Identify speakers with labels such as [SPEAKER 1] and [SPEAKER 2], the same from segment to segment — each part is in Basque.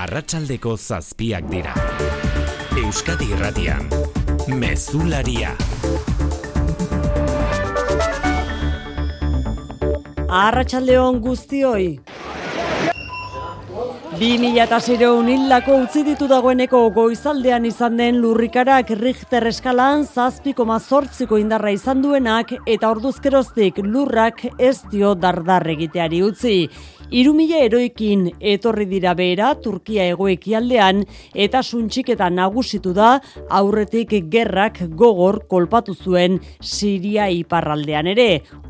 [SPEAKER 1] arratsaldeko zazpiak dira. Euskadi irratian, mezularia.
[SPEAKER 2] Arratxaldeon guztioi. Bi mila eta hildako utzi ditu dagoeneko goizaldean izan den lurrikarak Richter eskalan zazpiko mazortziko indarra izan duenak eta orduzkeroztik lurrak ez dio dardar egiteari utzi. Irumila eroikin etorri dira behera Turkia egoekialdean eta suntxik eta nagusitu da aurretik gerrak gogor kolpatu zuen Siria iparraldean ere.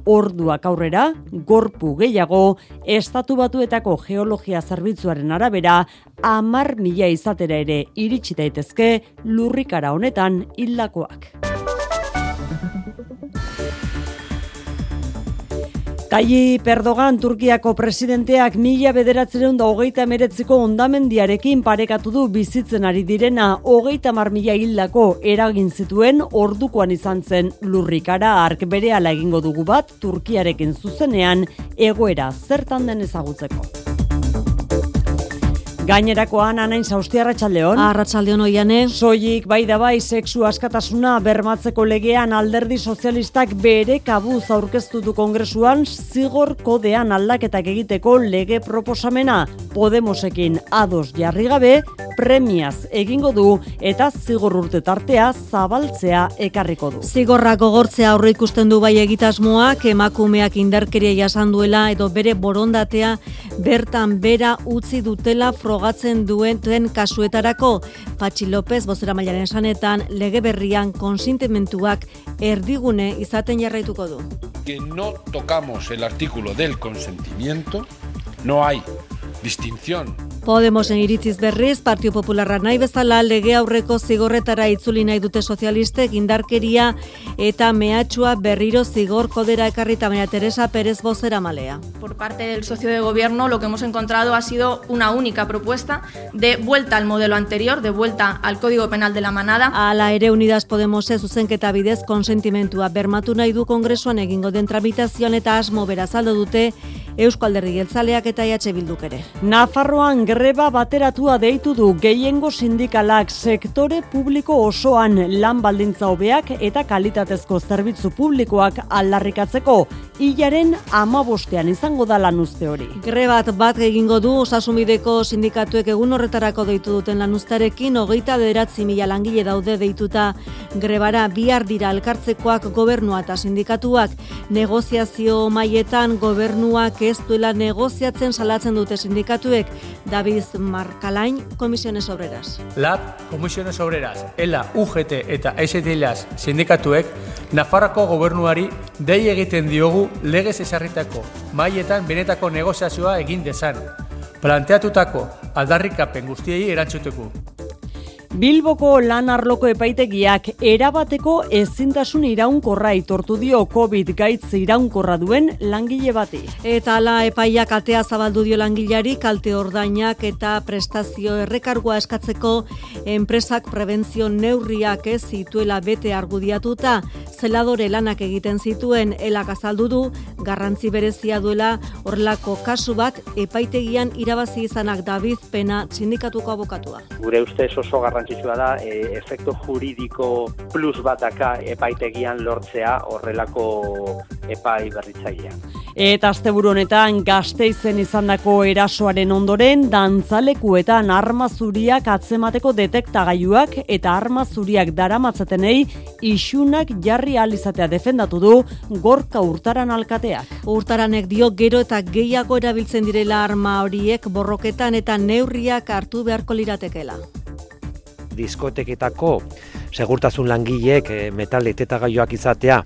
[SPEAKER 2] Orduak aurrera, gorpu gehiago, estatu batuetako geologia zerbitzuaren arabera, amar mila izatera ere iritsi daitezke lurrikara honetan hildakoak. Tayi Perdogan Turkiako presidenteak mila bederatzereun da hogeita meretziko ondamendiarekin parekatu du bizitzen ari direna hogeita mar mila hildako eragin zituen ordukoan izan zen lurrikara ark bere egingo dugu bat Turkiarekin zuzenean egoera zertan den ezagutzeko. Gainerakoan anain zauzti arratsaldeon.
[SPEAKER 3] Arratsaldeon oiane.
[SPEAKER 2] Soilik bai da bai sexu askatasuna bermatzeko legean alderdi sozialistak bere kabuz aurkeztu du kongresuan zigor kodean aldaketak egiteko lege proposamena Podemosekin ados jarri gabe premiaz egingo du eta zigor urte tartea zabaltzea ekarriko du.
[SPEAKER 3] Zigorra gogortzea aurre ikusten du bai egitasmoak emakumeak indarkeria jasan duela edo bere borondatea bertan bera utzi dutela frogatzen duen duen kasuetarako Patxi López bozera mailaren esanetan lege berrian konsintimentuak erdigune izaten jarraituko du.
[SPEAKER 4] Que no tocamos el artículo del consentimiento, no hay distinción
[SPEAKER 3] Podemosen iritziz berriz, Partio Popularra nahi bezala lege aurreko zigorretara itzuli nahi dute sozialistek indarkeria eta mehatxua berriro zigor kodera ekarrita baina Teresa Pérez Bozera malea.
[SPEAKER 5] Por parte del socio de gobierno lo que hemos encontrado ha sido una única propuesta de vuelta al modelo anterior, de vuelta al Código Penal de la Manada.
[SPEAKER 3] Ala ere Unidas Podemose zuzenketa bidez konsentimentua bermatu nahi du kongresuan egingo den tramitazioan eta asmo berazaldo dute Eusko Alderdi Geltzaleak eta EH Bilduk ere.
[SPEAKER 2] Nafarroan greba bateratua deitu du gehiengo sindikalak sektore publiko osoan lan baldintza hobeak eta kalitatezko zerbitzu publikoak aldarrikatzeko. Hilaren amabostean izango da lan uste hori.
[SPEAKER 3] Grebat bat egingo du osasumideko sindikatuek egun horretarako deitu duten lan ustarekin, hogeita bederatzi mila langile daude deituta. Grebara bihar dira elkartzekoak gobernua eta sindikatuak. Negoziazio maietan gobernuak ez duela negoziatzen salatzen dute sindikatuek David Markalain Komisiones Obreras.
[SPEAKER 6] LAB Komisiones Obreras, ELA, UGT eta STLAS sindikatuek Nafarroko gobernuari dei egiten diogu legez esarritako maietan benetako negoziazioa egin dezan. Planteatutako aldarrikapen guztiei erantzuteko.
[SPEAKER 2] Bilboko lan arloko epaitegiak erabateko ezintasun iraunkorra itortu dio COVID gaitz iraunkorra duen langile bati.
[SPEAKER 3] Eta ala epaiak atea zabaldu dio langilari kalte ordainak eta prestazio errekargoa eskatzeko enpresak prebentzio neurriak ez zituela bete argudiatuta zeladore lanak egiten zituen elak azaldu du garrantzi berezia duela horrelako kasu bat epaitegian irabazi izanak David Pena sindikatuko abokatua.
[SPEAKER 7] Gure ustez oso garrantzi garrantzitsua da e, efektu juridiko plus bataka epaitegian lortzea horrelako epai berritzailea.
[SPEAKER 2] Eta asteburu honetan gazteizen izandako erasoaren ondoren dantzalekuetan arma zuriak atzemateko detektagailuak eta arma zuriak daramatzatenei isunak jarri alizatea defendatu du gorka urtaran alkateak.
[SPEAKER 3] Urtaranek dio gero eta gehiago erabiltzen direla arma horiek borroketan eta neurriak hartu beharko liratekela
[SPEAKER 8] diskoteketako segurtasun langileek e, metal etetagailoak izatea.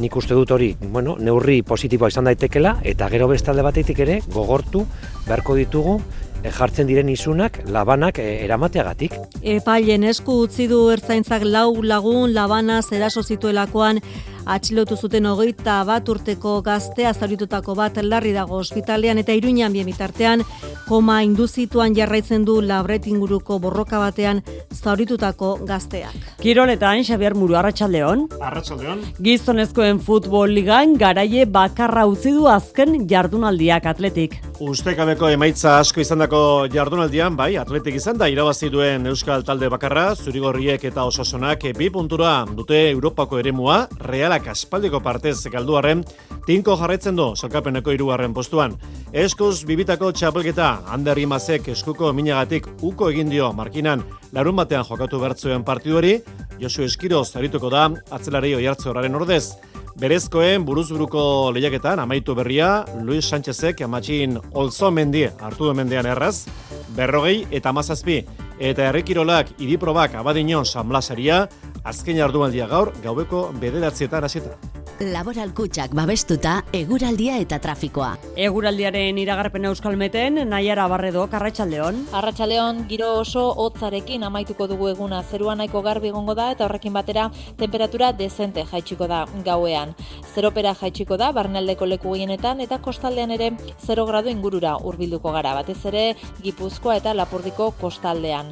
[SPEAKER 8] Nik uste dut hori, bueno, neurri positiboa izan daitekela eta gero bestalde batetik ere gogortu beharko ditugu jartzen diren isunak labanak e, eramateagatik.
[SPEAKER 3] Epailen esku utzi du ertzaintzak lau lagun labana zeraso zituelakoan Atxilotu zuten hogeita bat urteko gaztea zauritutako bat larri dago ospitalean eta iruñan bien bitartean koma induzituan jarraitzen du labret inguruko borroka batean zauritutako gazteak.
[SPEAKER 2] Kiroletan, Xabier Muru, Arratxaldeon.
[SPEAKER 9] Arratxaldeon.
[SPEAKER 2] Gizonezkoen futbol ligan garaie bakarra utzi du azken jardunaldiak atletik.
[SPEAKER 9] Ustekabeko emaitza asko izandako jardunaldian, bai, atletik izan da irabazi duen Euskal Talde bakarra, zurigorriek eta osasonak bi puntura dute Europako eremua, realak aspaldiko partez galduaren, tinko jarraitzen du salkapeneko hirugarren postuan. Eskuz bibitako txapelketa, Ander Imazek eskuko minagatik uko egin dio markinan larun batean jokatu bertzuen partiduari, Josu Eskiro zarituko da, atzelari oiartze horaren ordez. Berezkoen buruzburuko lehiaketan amaitu berria, Luis Sánchezek amatxin olzo mendie hartu mendean erraz, berrogei eta mazazpi, eta errekirolak idiprobak abadinon sanblasaria, azken jardualdia gaur, gaubeko bederatzietan hasita.
[SPEAKER 10] Laboral kutsak babestuta, eguraldia eta trafikoa.
[SPEAKER 2] Eguraldiaren iragarpen euskalmeten, Naiara Barredo, Arratxaldeon.
[SPEAKER 11] Arratxaldeon, giro oso hotzarekin amaituko dugu eguna, zerua nahiko garbi egongo da eta horrekin batera temperatura dezente jaitsiko da gauean. Zeropera jaitsiko da, barnaldeko leku gehienetan eta kostaldean ere 0 gradu ingurura hurbilduko gara, batez ere Gipuzkoa eta Lapurdiko kostaldean.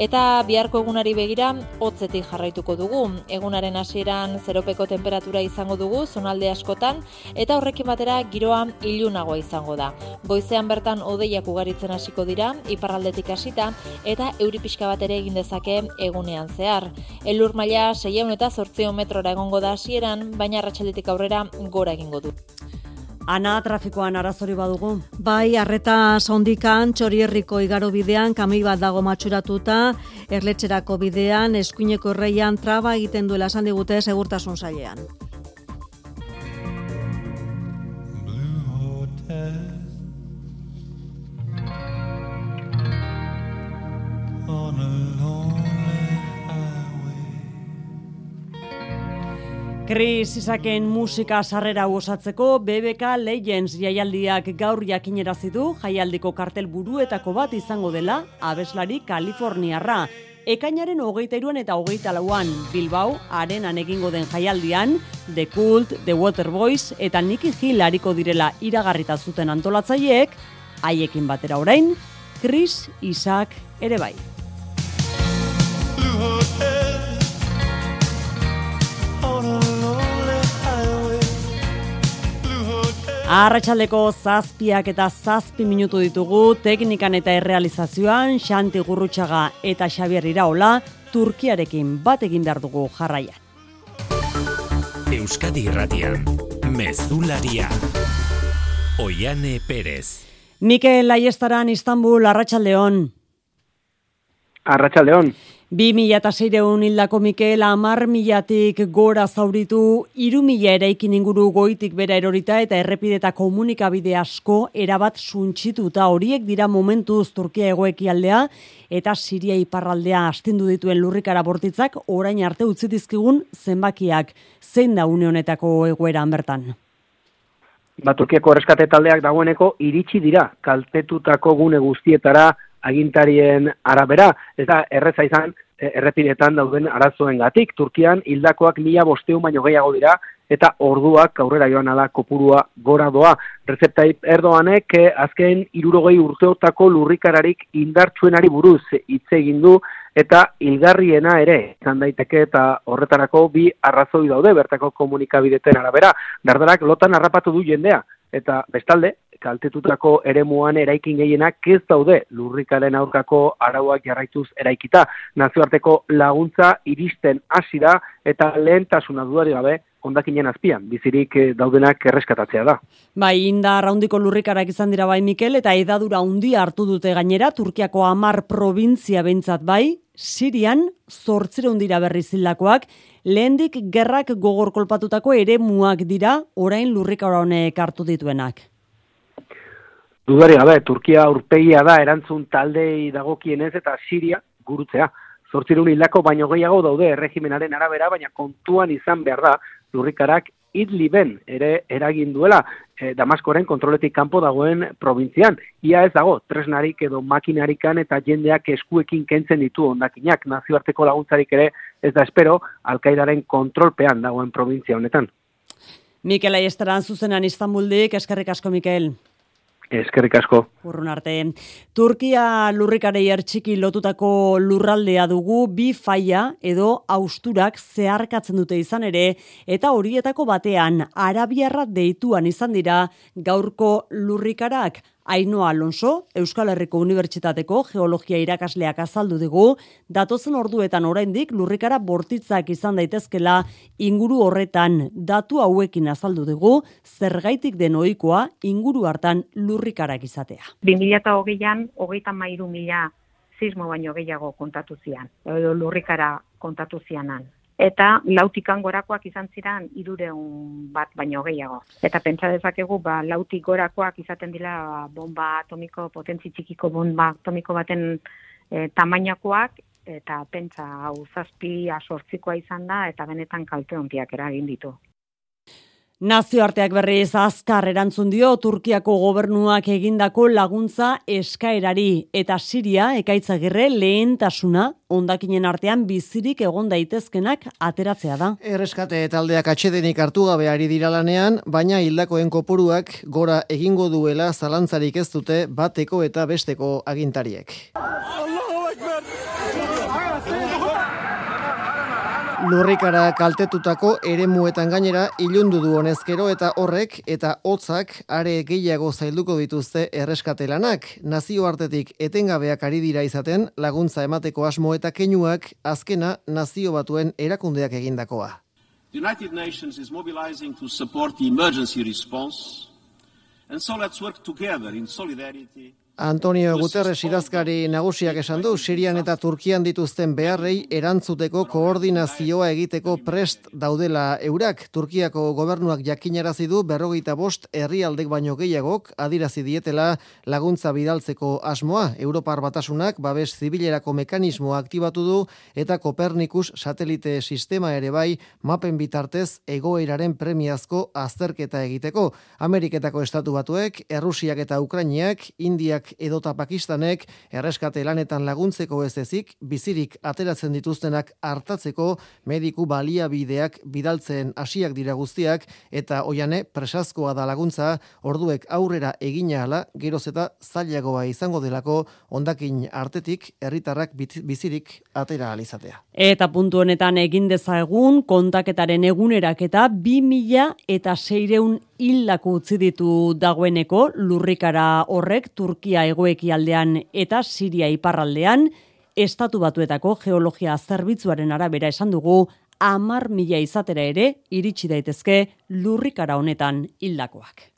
[SPEAKER 11] Eta biharko egunari begira, hotzetik jarraituko dugu. Egunaren hasieran zeropeko temperatura izango dugu zonalde askotan eta horrekin batera giroa ilunagoa izango da. Goizean bertan odeiak ugaritzen hasiko dira, iparraldetik hasita eta euri pixka bat ere egin dezake egunean zehar. Elur maila 600 eta 800 metrora egongo da hasieran, baina arratsaldetik aurrera gora egingo du.
[SPEAKER 2] Ana trafikoan arazori badugu.
[SPEAKER 3] Bai, arreta sondikan, txorierriko igaro bidean, kamei bat dago matxuratuta, erletxerako bidean, eskuineko erreian traba egiten duela esan digute segurtasun zailean.
[SPEAKER 2] Chris Isaken musika sarrera osatzeko BBK Legends jaialdiak gaur jakinerazi du jaialdiko kartel buruetako bat izango dela abeslari Kaliforniarra. Ekainaren hogeita iruan eta hogeita lauan Bilbao arenan egingo den jaialdian The Cult, The Waterboys eta Nicky Hill hariko direla iragarrita zuten antolatzaileek, haiekin batera orain, Chris Isak ere bai. Arratxaldeko zazpiak eta zazpi minutu ditugu teknikan eta errealizazioan Xanti Gurrutxaga eta Xabier Iraola Turkiarekin bat egin behar dugu jarraian.
[SPEAKER 1] Euskadi Irratian, Mezularia, Oiane Perez.
[SPEAKER 2] Mikel Aiestaran Istanbul, Arratxaldeon.
[SPEAKER 7] Arratxaldeon.
[SPEAKER 2] Bi mila eta seireun hildako Mikel amar milatik gora zauritu, iru eraikin inguru goitik bera erorita eta errepideta komunikabide asko erabat suntxituta horiek dira momentu Turkia egoeki aldea eta Siria iparraldea astindu dituen lurrikara bortitzak orain arte utzi dizkigun zenbakiak zein da une honetako egoeran bertan.
[SPEAKER 7] Ba, Turkiako erreskate taldeak dagoeneko iritsi dira kaltetutako gune guztietara agintarien arabera, ez da erreza izan e, errepidetan dauden arazoen gatik. Turkian hildakoak mila bosteun baino gehiago dira, eta orduak aurrera joan ala kopurua gora doa. Rezeptaip Erdoanek eh, azken irurogei urteotako lurrikararik indartsuenari buruz hitz egin du eta hilgarriena ere izan daiteke eta horretarako bi arrazoi daude bertako komunikabideten arabera. Dardarak lotan harrapatu du jendea eta bestalde kaltetutako eremuan eraikin gehienak ez daude lurrikaren aurkako arauak jarraituz eraikita. Nazioarteko laguntza iristen hasi da eta lehentasuna dudari gabe ondakinen azpian, bizirik eh, daudenak erreskatatzea da.
[SPEAKER 2] Bai, inda raundiko lurrikarak izan dira bai Mikel, eta edadura handia hartu dute gainera, Turkiako amar provintzia behintzat bai, Sirian, zortzire hundira berri zilakoak, lehendik gerrak gogor kolpatutako ere muak dira, orain lurrikara honek hartu dituenak.
[SPEAKER 7] Dudari gabe, Turkia urpegia da erantzun taldei dagokienez eta Siria gurutzea. Zortzirun hildako baino gehiago daude erregimenaren arabera, baina kontuan izan behar da lurrikarak Idliben ere eragin duela e, Damaskoren kontroletik kanpo dagoen provintzian. Ia ez dago, tresnarik edo makinarikan eta jendeak eskuekin kentzen ditu ondakinak. Nazioarteko laguntzarik ere ez da espero, alkaidaren kontrolpean dagoen provintzia honetan.
[SPEAKER 2] Mikel Aiestaran zuzenan Istanbuldik, eskerrik asko Mikel.
[SPEAKER 7] Eskerrik asko.
[SPEAKER 2] Urrun arte. Turkia lurrikarei ertxiki lotutako lurraldea dugu bi faia edo austurak zeharkatzen dute izan ere eta horietako batean arabiarra deituan izan dira gaurko lurrikarak Ainoa Alonso, Euskal Herriko Unibertsitateko geologia irakasleak azaldu dugu, datozen orduetan oraindik lurrikara bortitzak izan daitezkela inguru horretan datu hauekin azaldu dugu, zergaitik den ohikoa inguru hartan lurrikarak izatea.
[SPEAKER 12] 2008an, hogeita mairu mila sismo baino gehiago kontatu zian, edo lurrikara kontatu zianan eta lautik gorakoak izan ziren irureun bat baino gehiago. Eta pentsa dezakegu, ba, lautik gorakoak izaten dira ba, bomba atomiko, potentzi txikiko bomba atomiko baten e, tamainakoak, eta pentsa hau zazpi asortzikoa izan da, eta benetan kalte hontiak eragin ditu.
[SPEAKER 2] Nazioarteak berriz azkar erantzun dio Turkiako gobernuak egindako laguntza eskaerari eta Siria ekaitzagirre lehentasuna ondakinen artean bizirik egon daitezkenak ateratzea da.
[SPEAKER 13] Erreskate taldeak atxedenik hartu gabe ari dira lanean, baina hildakoen kopuruak gora egingo duela zalantzarik ez dute bateko eta besteko agintariek. Lurrikara kaltetutako eremuetan gainera ilundu du honezkero eta horrek eta hotzak are gehiago zailduko dituzte erreskatelanak. Nazioartetik etengabeak ari dira izaten laguntza emateko asmo eta keinuak azkena nazio batuen erakundeak egindakoa. The United Nations is mobilizing to support the emergency response and so let's work together in solidarity Antonio Guterres irazkari nagusiak esan du, Sirian eta Turkian dituzten beharrei erantzuteko koordinazioa egiteko prest daudela eurak. Turkiako gobernuak jakinarazi du berrogeita bost herrialdek baino gehiagok adirazi dietela laguntza bidaltzeko asmoa. Europar batasunak babes zibilerako mekanismoa aktibatu du eta Kopernikus satelite sistema ere bai mapen bitartez egoeraren premiazko azterketa egiteko. Ameriketako estatu batuek, Errusiak eta Ukrainiak, Indiak edota Pakistanek erreskate lanetan laguntzeko ez ezik, bizirik ateratzen dituztenak hartatzeko mediku baliabideak bidaltzen hasiak dira guztiak eta oiane presazkoa da laguntza orduek aurrera egina hala geroz eta zailagoa izango delako ondakin artetik herritarrak bizirik atera alizatea.
[SPEAKER 2] Eta puntu honetan egin dezagun kontaketaren egunerak eta 2000 eta seireun hildako utzi ditu dagoeneko lurrikara horrek Turkia egoeki aldean eta Siria iparraldean, estatu batuetako geologia zerbitzuaren arabera esan dugu, amar mila izatera ere iritsi daitezke lurrikara honetan hildakoak.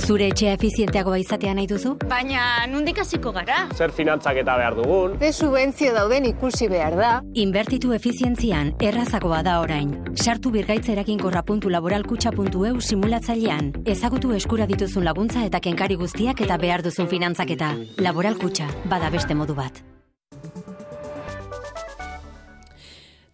[SPEAKER 14] Zure etxea efizienteagoa izatea nahi duzu?
[SPEAKER 15] Baina, nundik hasiko gara?
[SPEAKER 16] Zer finantzak eta behar dugun?
[SPEAKER 15] Ze subentzio dauden ikusi behar da?
[SPEAKER 14] Inbertitu efizientzian, errazagoa da orain. Sartu birgaitzerakin laboralkutxa.eu simulatzailean. Ezagutu eskura dituzun laguntza eta kenkari guztiak eta behar duzun finantzak eta. Laboralkutxa, bada beste modu bat.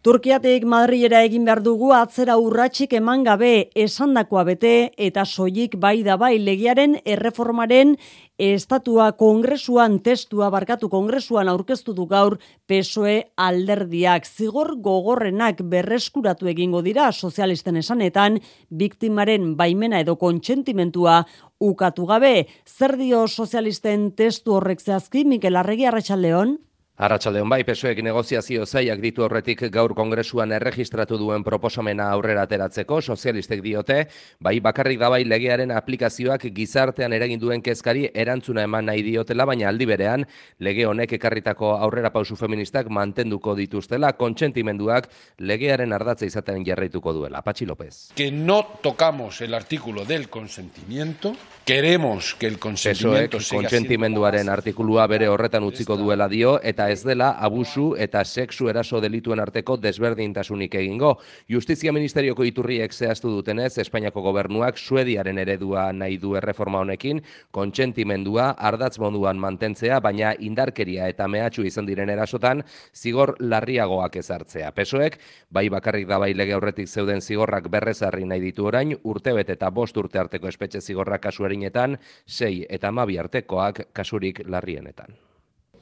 [SPEAKER 2] Turkiatik Madrilera egin behar dugu atzera urratxik eman gabe esandakoa bete eta soilik bai da bai legiaren erreformaren estatua kongresuan testua barkatu kongresuan aurkeztu du gaur PSOE alderdiak. Zigor gogorrenak berreskuratu egingo dira sozialisten esanetan biktimaren baimena edo kontsentimentua ukatu gabe. Zer dio sozialisten testu horrek zehazki Mikel Arregi Arratsaldeon
[SPEAKER 17] Arratxaldeon bai, pesoek negoziazio zaiak ditu horretik gaur kongresuan erregistratu duen proposamena aurrera ateratzeko, sozialistek diote, bai bakarrik da bai legearen aplikazioak gizartean eragin duen kezkari erantzuna eman nahi diotela, baina aldi berean lege honek ekarritako aurrera pausu feministak mantenduko dituztela, kontsentimenduak legearen ardatza izaten jarraituko duela. Patxi López.
[SPEAKER 4] Que no tocamos el artículo del consentimiento, queremos que el consentimiento
[SPEAKER 17] siga kontsentimenduaren artikulua bere horretan utziko duela dio, eta ez dela abusu eta sexu eraso delituen arteko desberdintasunik egingo. Justizia Ministerioko iturriek zehaztu dutenez, Espainiako gobernuak Suediaren eredua nahi du erreforma honekin, kontsentimendua ardatz moduan mantentzea, baina indarkeria eta mehatxu izan diren erasotan, zigor larriagoak ezartzea. Pesoek, bai bakarrik da bai lege horretik zeuden zigorrak berrezarri nahi ditu orain, urtebet eta bost urte arteko espetxe zigorrak kasuerinetan, sei eta mabi artekoak kasurik larrienetan.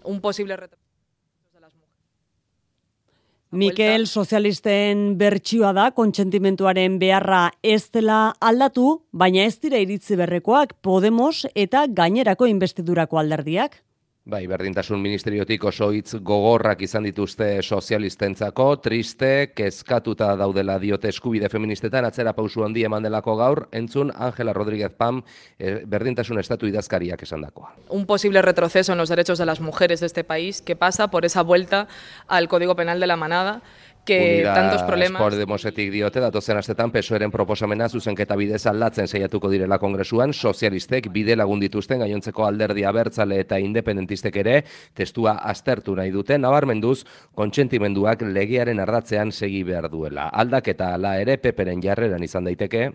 [SPEAKER 18] Un posible reto.
[SPEAKER 2] Mikel sozialisten bertsioa da kontsentimentuaren beharra ez dela aldatu, baina ez dira iritzi berrekoak Podemos eta gainerako investidurako alderdiak.
[SPEAKER 17] Bai, berdintasun ministeriotik oso hitz gogorrak izan dituzte sozialistentzako, triste, kezkatuta daudela diote eskubide feministetan, atzera pausu handi eman delako gaur, entzun Ángela Rodríguez Pam, eh, berdintasun estatu idazkariak esan dakoa.
[SPEAKER 18] Un posible retroceso en los derechos de las mujeres de este país que pasa por esa vuelta al Código Penal de la Manada, que
[SPEAKER 17] Unidas
[SPEAKER 18] tantos problemas...
[SPEAKER 17] Podemosetik diote, datozen astetan pesoeren proposamena zuzenketa bidez aldatzen saiatuko direla kongresuan, sozialistek bide lagun dituzten gainontzeko alderdi abertzale eta independentistek ere, testua aztertu nahi dute, nabarmenduz, kontsentimenduak legearen ardatzean segi behar duela. Aldaketa ala ere, peperen jarreran izan daiteke,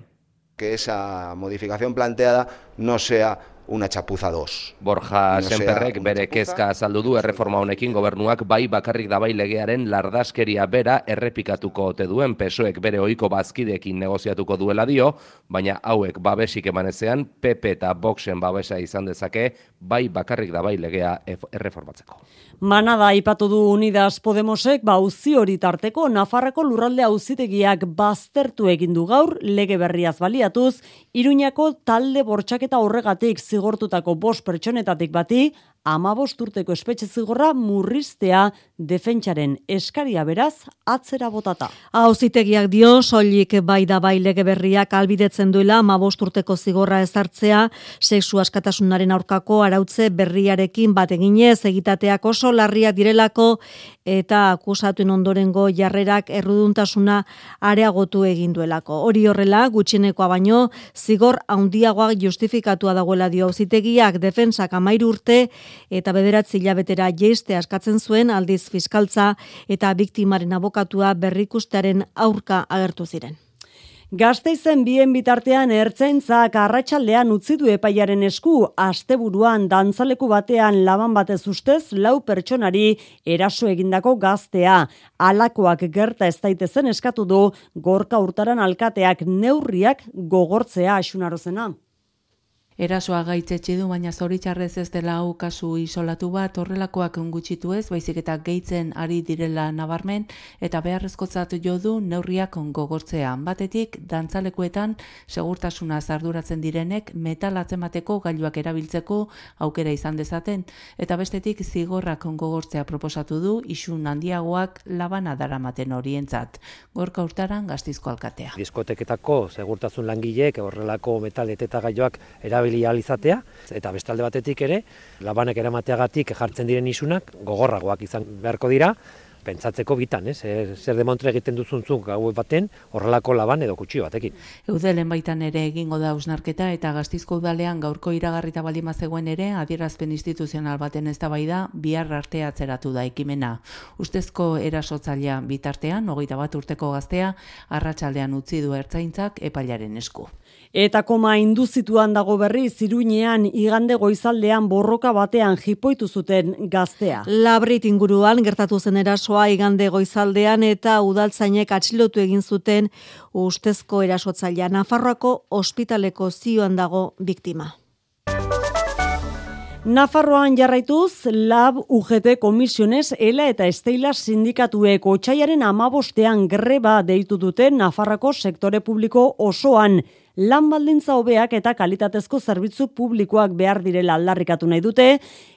[SPEAKER 19] que esa modificación planteada no sea una chapuza 2.
[SPEAKER 17] Borja
[SPEAKER 19] No
[SPEAKER 17] Senperrek bere kezka azaldu du erreforma honekin gobernuak bai bakarrik dabai legearen lardaskeria bera errepikatuko ote duen pesoek bere ohiko bazkideekin negoziatuko duela dio, baina hauek babesik emanezean PP eta Voxen babesa izan dezake bai bakarrik dabai legea ef- erreformatzeko.
[SPEAKER 2] Manada aipatu du Unidas Podemosek ba auzi hori tarteko Nafarrako lurralde auzitegiak baztertu egin du gaur lege berriaz baliatuz Iruñako talde bortxaketa horregatik zigortutako bost pertsonetatik bati amabost urteko espetxe zigorra murriztea defentsaren eskaria beraz atzera botata.
[SPEAKER 3] Auzitegiak dio soilik bai da bai lege berriak albidetzen duela 15 urteko zigorra ezartzea sexu askatasunaren aurkako arautze berriarekin bat eginez egitateak oso larriak direlako eta akusatuen ondorengo jarrerak erruduntasuna areagotu egin duelako. Hori horrela gutxienekoa baino zigor handiagoak justifikatua dagoela dio auzitegiak defensak 13 urte eta bederatzi hilabetera jeiste askatzen zuen aldiz fiskaltza eta biktimaren abokatua berrikustearen aurka agertu ziren.
[SPEAKER 2] Gasteizen bien bitartean ertzaintzak arratsaldean utzi du epaiaren esku asteburuan dantzaleku batean laban batez ustez lau pertsonari eraso egindako gaztea. Alakoak gerta ez daitezen eskatu du gorka urtaran alkateak neurriak gogortzea asunarozena.
[SPEAKER 20] Erasoa gaitzetsi du, baina zoritxarrez ez dela hau kasu isolatu bat, horrelakoak gutxitu ez, baizik eta gehitzen ari direla nabarmen, eta beharrezkotzat jo du neurriak gogortzea. Batetik, dantzalekuetan segurtasuna zarduratzen direnek metal atzemateko gailuak erabiltzeko aukera izan dezaten, eta bestetik zigorrak gogortzea proposatu du isun handiagoak labana daramaten horientzat. Gorka urtaran gaztizko alkatea.
[SPEAKER 8] Diskoteketako segurtasun langileek horrelako metal eta gaioak erabili ahal izatea eta bestalde batetik ere labanek eramateagatik jartzen diren isunak gogorragoak izan beharko dira pentsatzeko bitan, ez? Zer, zer demontre egiten duzuntzuk gau baten horrelako laban edo kutxio batekin.
[SPEAKER 20] Eudelen baitan ere egingo da ausnarketa eta gaztizko udalean gaurko iragarrita baldin bazegoen ere adierazpen instituzional baten eztabaida bihar arte atzeratu da ekimena. Ustezko erasotzailea bitartean, hogeita bat urteko gaztea, arratsaldean utzi du ertzaintzak epailaren esku.
[SPEAKER 2] Eta koma induzituan dago berri ziruinean igande goizaldean borroka batean jipoitu zuten gaztea.
[SPEAKER 3] Labrit inguruan gertatu zen erasoa igande goizaldean eta udaltzainek atxilotu egin zuten ustezko erasotzailea Nafarroako ospitaleko zioan dago biktima.
[SPEAKER 2] Nafarroan jarraituz, LAB UGT komisiones ELA eta Esteila sindikatuek otxaiaren amabostean greba deitu dute Nafarrako sektore publiko osoan. Lan baldintza hobeak eta kalitatezko zerbitzu publikoak behar direla aldarrikatu nahi dute,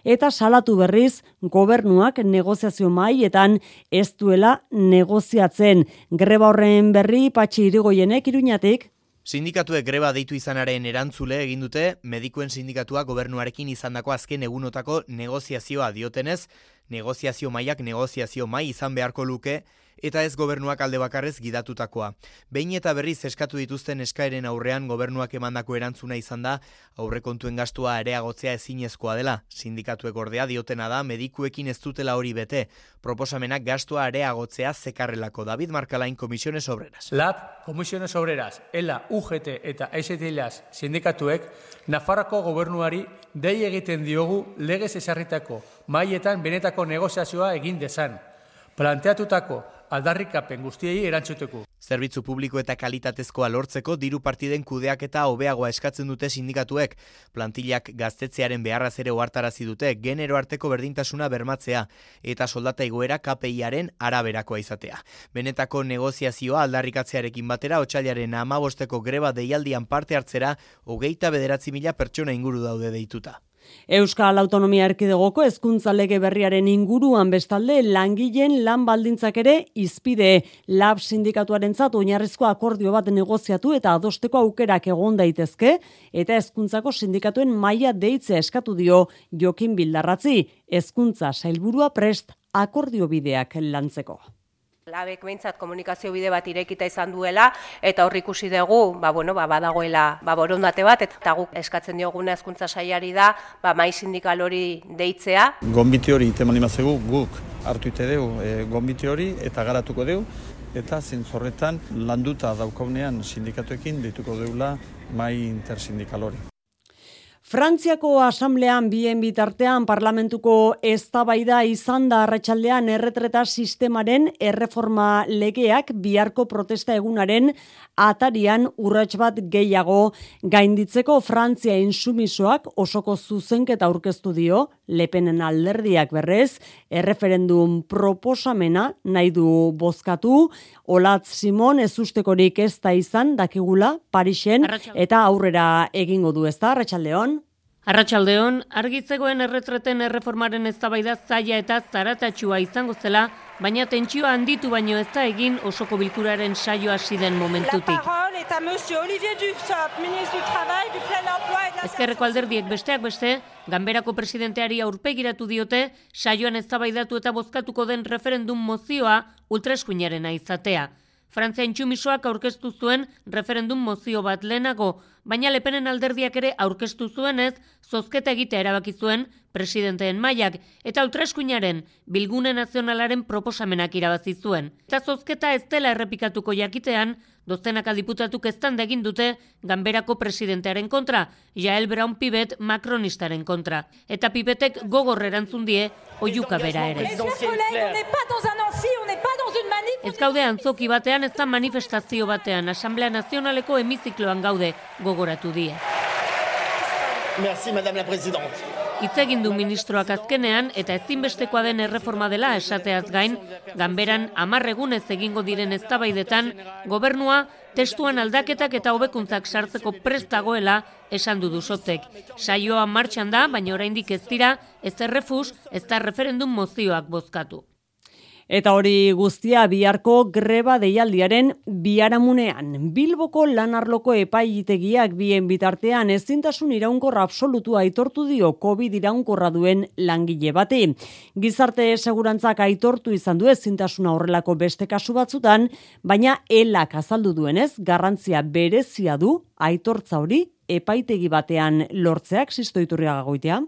[SPEAKER 2] eta salatu berriz gobernuak negoziazio maietan ez duela negoziatzen. Greba horren berri patxi irigoienek iruñatik,
[SPEAKER 21] Sindikatuek greba deitu izanaren erantzule egin dute, medikuen sindikatua gobernuarekin izandako azken egunotako negoziazioa diotenez, negoziazio maiak negoziazio mai izan beharko luke, eta ez gobernuak alde bakarrez gidatutakoa. Behin eta berriz eskatu dituzten eskaeren aurrean gobernuak emandako erantzuna izan da, aurrekontuen gastua areagotzea ezinezkoa dela. Sindikatuek ordea diotena da, medikuekin ez dutela hori bete. Proposamenak gastua areagotzea zekarrelako. David Markalain Komisiones Obreras.
[SPEAKER 6] LAB, Komisiones Obreras, ELA, UGT eta STLAS sindikatuek Nafarrako gobernuari dei egiten diogu legez esarritako maietan benetako negoziazioa egin dezan. Planteatutako aldarrikapen guztiei erantzuteko.
[SPEAKER 21] Zerbitzu publiko eta kalitatezkoa lortzeko diru partiden kudeak eta hobeagoa eskatzen dute sindikatuek. Plantillak gaztetzearen beharraz ere ohartarazi dute genero arteko berdintasuna bermatzea eta soldata igoera KPIaren araberakoa izatea. Benetako negoziazioa aldarrikatzearekin batera otxailaren amabosteko greba deialdian parte hartzera hogeita bederatzi mila pertsona inguru daude deituta.
[SPEAKER 2] Euskal Autonomia Erkidegoko hezkuntza lege berriaren inguruan bestalde langileen lan baldintzak ere izpide lab sindikatuarentzat oinarrizko akordio bat negoziatu eta adosteko aukerak egon daitezke eta hezkuntzako sindikatuen maila deitzea eskatu dio Jokin Bildarratzi hezkuntza sailburua prest akordio bideak lantzeko.
[SPEAKER 22] Labek behintzat komunikazio bide bat irekita izan duela eta hor ikusi dugu, ba, bueno, ba, badagoela ba, borondate bat eta guk eskatzen dioguna hezkuntza saiari da ba, mai sindikal hori deitzea.
[SPEAKER 23] Gonbiti hori teman imazegu guk hartu ite dugu e, gonbiti hori eta garatuko dugu eta zintzorretan landuta daukaunean sindikatuekin deituko deula mai intersindikal hori.
[SPEAKER 2] Frantziako asamblean bien bitartean parlamentuko eztabaida izan da arratsaldean erretreta sistemaren erreforma legeak biharko protesta egunaren atarian urrats bat gehiago gainditzeko Frantzia insumisoak osoko zuzenketa aurkeztu dio lepenen alderdiak berrez erreferendum proposamena nahi du bozkatu. Olatz Simon ez ustekorik ez da izan dakigula Parisen eta aurrera egingo du ez da Arratsaldeon
[SPEAKER 24] Arratxaldeon, argitzegoen erretreten erreformaren eztabaida zaila eta zaratatxua izango zela, baina tentsioa handitu baino ez da egin osoko bilkuraren saio hasi den momentutik. Ezkerreko alderdiek besteak beste, ganberako presidenteari aurpegiratu diote, saioan eztabaidatu eta bozkatuko den referendum mozioa ultraeskuinarena izatea. Frantzia intsumisoak aurkeztu zuen referendum mozio bat lehenago, baina lepenen alderdiak ere aurkeztu zuenez, zozketa egitea erabaki zuen presidenteen mailak eta ultraeskuinaren bilgune nazionalaren proposamenak irabazi zuen. Eta zozketa ez dela errepikatuko jakitean, doztenaka diputatuk eztan egin dute ganberako presidentearen kontra, Jael Brown Pibet makronistaren kontra. Eta Pibetek gogor erantzun die oiuka bera ere. Ez gaude antzoki batean, ez da manifestazio batean, Asamblea Nazionaleko hemizikloan gaude gogoratu die.
[SPEAKER 25] Merci, Madame la Présidente.
[SPEAKER 24] Itz egin du ministroak azkenean eta ezinbestekoa den erreforma dela esateaz gain, ganberan amarregunez egingo diren eztabaidetan gobernua testuan aldaketak eta hobekuntzak sartzeko prestagoela esan du duzotek. Saioa martxan da, baina oraindik ez dira, ez errefus, ez da referendum mozioak bozkatu.
[SPEAKER 2] Eta hori guztia biharko greba deialdiaren biaramunean. Bilboko lanarloko epaitegiak bien bitartean ezintasun iraunkorra absolutua aitortu dio COVID iraunkorra duen langile bati. Gizarte segurantzak aitortu izan du ezintasuna horrelako beste kasu batzutan, baina elak azaldu duenez garrantzia berezia du aitortza hori epaitegi batean lortzeak sistoiturriaga goitea.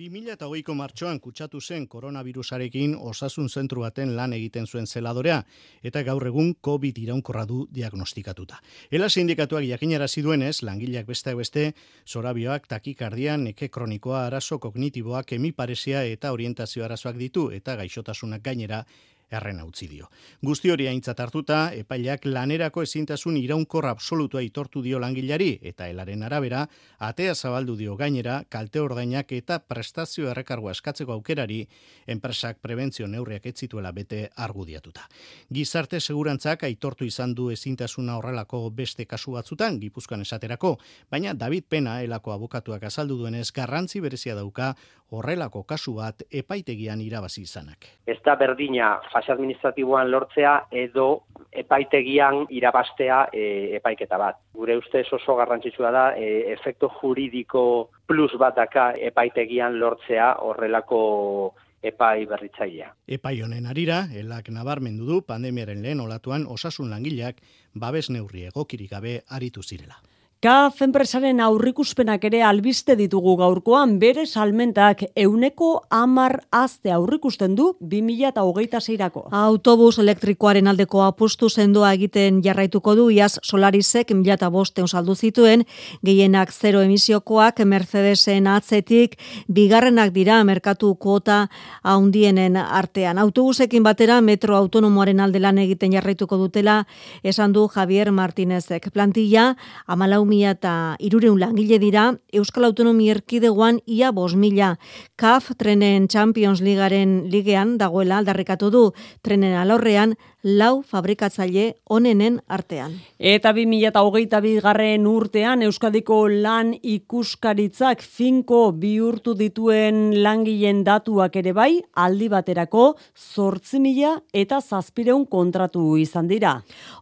[SPEAKER 26] 2008ko martxoan kutsatu zen koronavirusarekin osasun zentru baten lan egiten zuen zeladorea eta gaur egun COVID iraunkorra du diagnostikatuta. Ela sindikatuak jakinarazi duenez, langileak beste beste, zorabioak, takikardian, neke kronikoa, arazo kognitiboak, emiparesia eta orientazio arazoak ditu eta gaixotasunak gainera erren utzi dio. Guzti hori aintzat hartuta, epaileak lanerako ezintasun iraunkor absolutua itortu dio langilari eta helaren arabera, atea zabaldu dio gainera, kalte ordainak eta prestazio errekargoa eskatzeko aukerari, enpresak prebentzio neurriak etzituela bete argudiatuta. Gizarte segurantzak aitortu izan du ezintasuna horrelako beste kasu batzutan, gipuzkoan esaterako, baina David Pena elako abokatuak azaldu duenez garrantzi berezia dauka horrelako kasu bat epaitegian irabazi izanak.
[SPEAKER 27] Ez da berdina fase administratiboan lortzea edo epaitegian irabastea e, epaiketa bat. Gure ustez oso garrantzitsua da e, efekto juridiko plus bat daka epaitegian lortzea horrelako epai berritzailea.
[SPEAKER 26] Epai honen arira, elak nabarmendu du pandemiaren lehen olatuan osasun langileak babes neurri egokirik gabe aritu zirela.
[SPEAKER 2] Kaf enpresaren aurrikuspenak ere albiste ditugu gaurkoan bere salmentak euneko amar azte aurrikusten du 2008 zeirako.
[SPEAKER 3] Autobus elektrikoaren aldeko apustu sendoa egiten jarraituko du iaz solarisek 2008 saldu zituen, gehienak zero emisiokoak Mercedesen atzetik, bigarrenak dira merkatu kuota haundienen artean. Autobusekin batera metro autonomoaren aldelan egiten jarraituko dutela, esan du Javier Martinezek. Plantilla, amalau mila eta irureun langile dira, Euskal Autonomi Erkidegoan ia bos mila. KAF trenen Champions Ligaren ligean dagoela aldarrikatu du trenen alorrean lau fabrikatzaile onenen artean.
[SPEAKER 2] Eta 2008 bigarren urtean Euskadiko lan ikuskaritzak finko bihurtu dituen langileen datuak ere bai, aldi baterako zortzi mila eta zazpireun kontratu izan dira.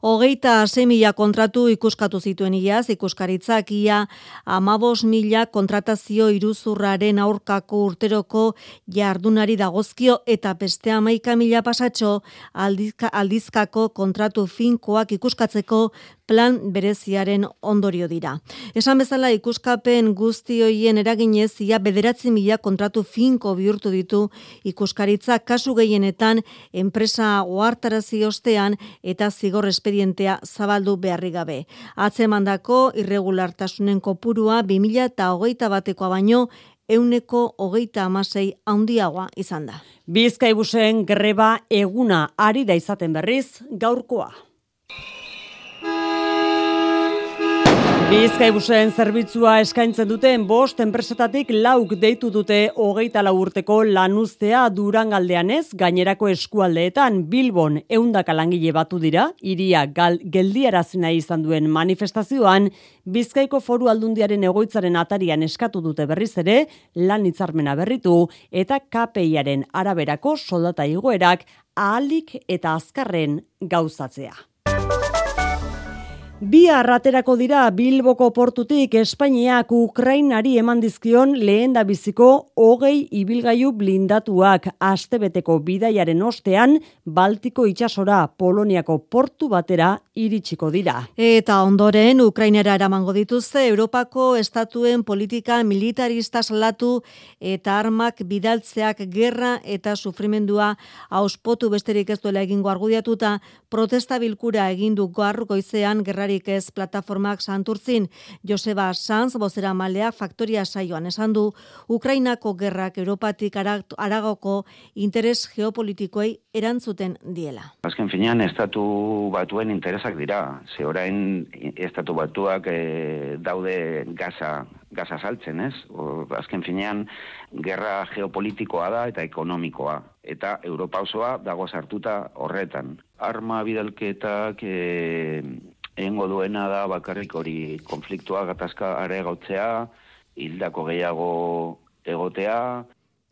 [SPEAKER 3] Hogeita ze mila kontratu ikuskatu zituen iaz, ikuskaritzak ia amabos mila kontratazio iruzurraren aurkako urteroko jardunari dagozkio eta beste amaika mila pasatxo aldizka, aldizkako kontratu finkoak ikuskatzeko plan bereziaren ondorio dira. Esan bezala ikuskapen guzti hoien eraginez ia bederatzi mila kontratu finko bihurtu ditu ikuskaritza kasu gehienetan enpresa ohartarazi ostean eta zigor espedientea zabaldu beharri gabe. Atzemandako irregulartasunen kopurua 2008 batekoa baino euneko hogeita amasei handiagoa izan da.
[SPEAKER 2] Bizkaibusen greba eguna ari da izaten berriz gaurkoa. Bizkaibusen zerbitzua eskaintzen duten bost enpresetatik lauk deitu dute hogeita lau urteko lanuztea durangaldean ez gainerako eskualdeetan Bilbon eundaka langile batu dira, iria gal, geldiarazina izan duen manifestazioan, Bizkaiko foru aldundiaren egoitzaren atarian eskatu dute berriz ere, lan hitzarmena berritu eta KPIaren araberako soldata igoerak ahalik eta azkarren gauzatzea. Bi arraterako dira Bilboko portutik Espainiak Ukrainari eman dizkion lehen da biziko hogei ibilgaiu blindatuak astebeteko bidaiaren ostean Baltiko itsasora Poloniako portu batera iritsiko dira.
[SPEAKER 3] Eta ondoren Ukrainera eramango dituzte Europako estatuen politika militarista salatu eta armak bidaltzeak gerra eta sufrimendua auspotu besterik ez duela egingo argudiatuta protesta bilkura egin du gaur goizean gerrarik ez plataformak santurtzin Joseba Sanz bozera maleak faktoria saioan esan du Ukrainako gerrak Europatik aragoko interes geopolitikoei erantzuten diela.
[SPEAKER 28] Azken finean estatu batuen interesak dira. Ze orain estatu batuak e, daude gaza gaza saltzen, ez? O, azken finean gerra geopolitikoa da eta ekonomikoa eta Europa osoa dago sartuta horretan. Arma bidalketak e, egingo duena da bakarrik hori konfliktua gatazka aregotzea, hildako gehiago egotea,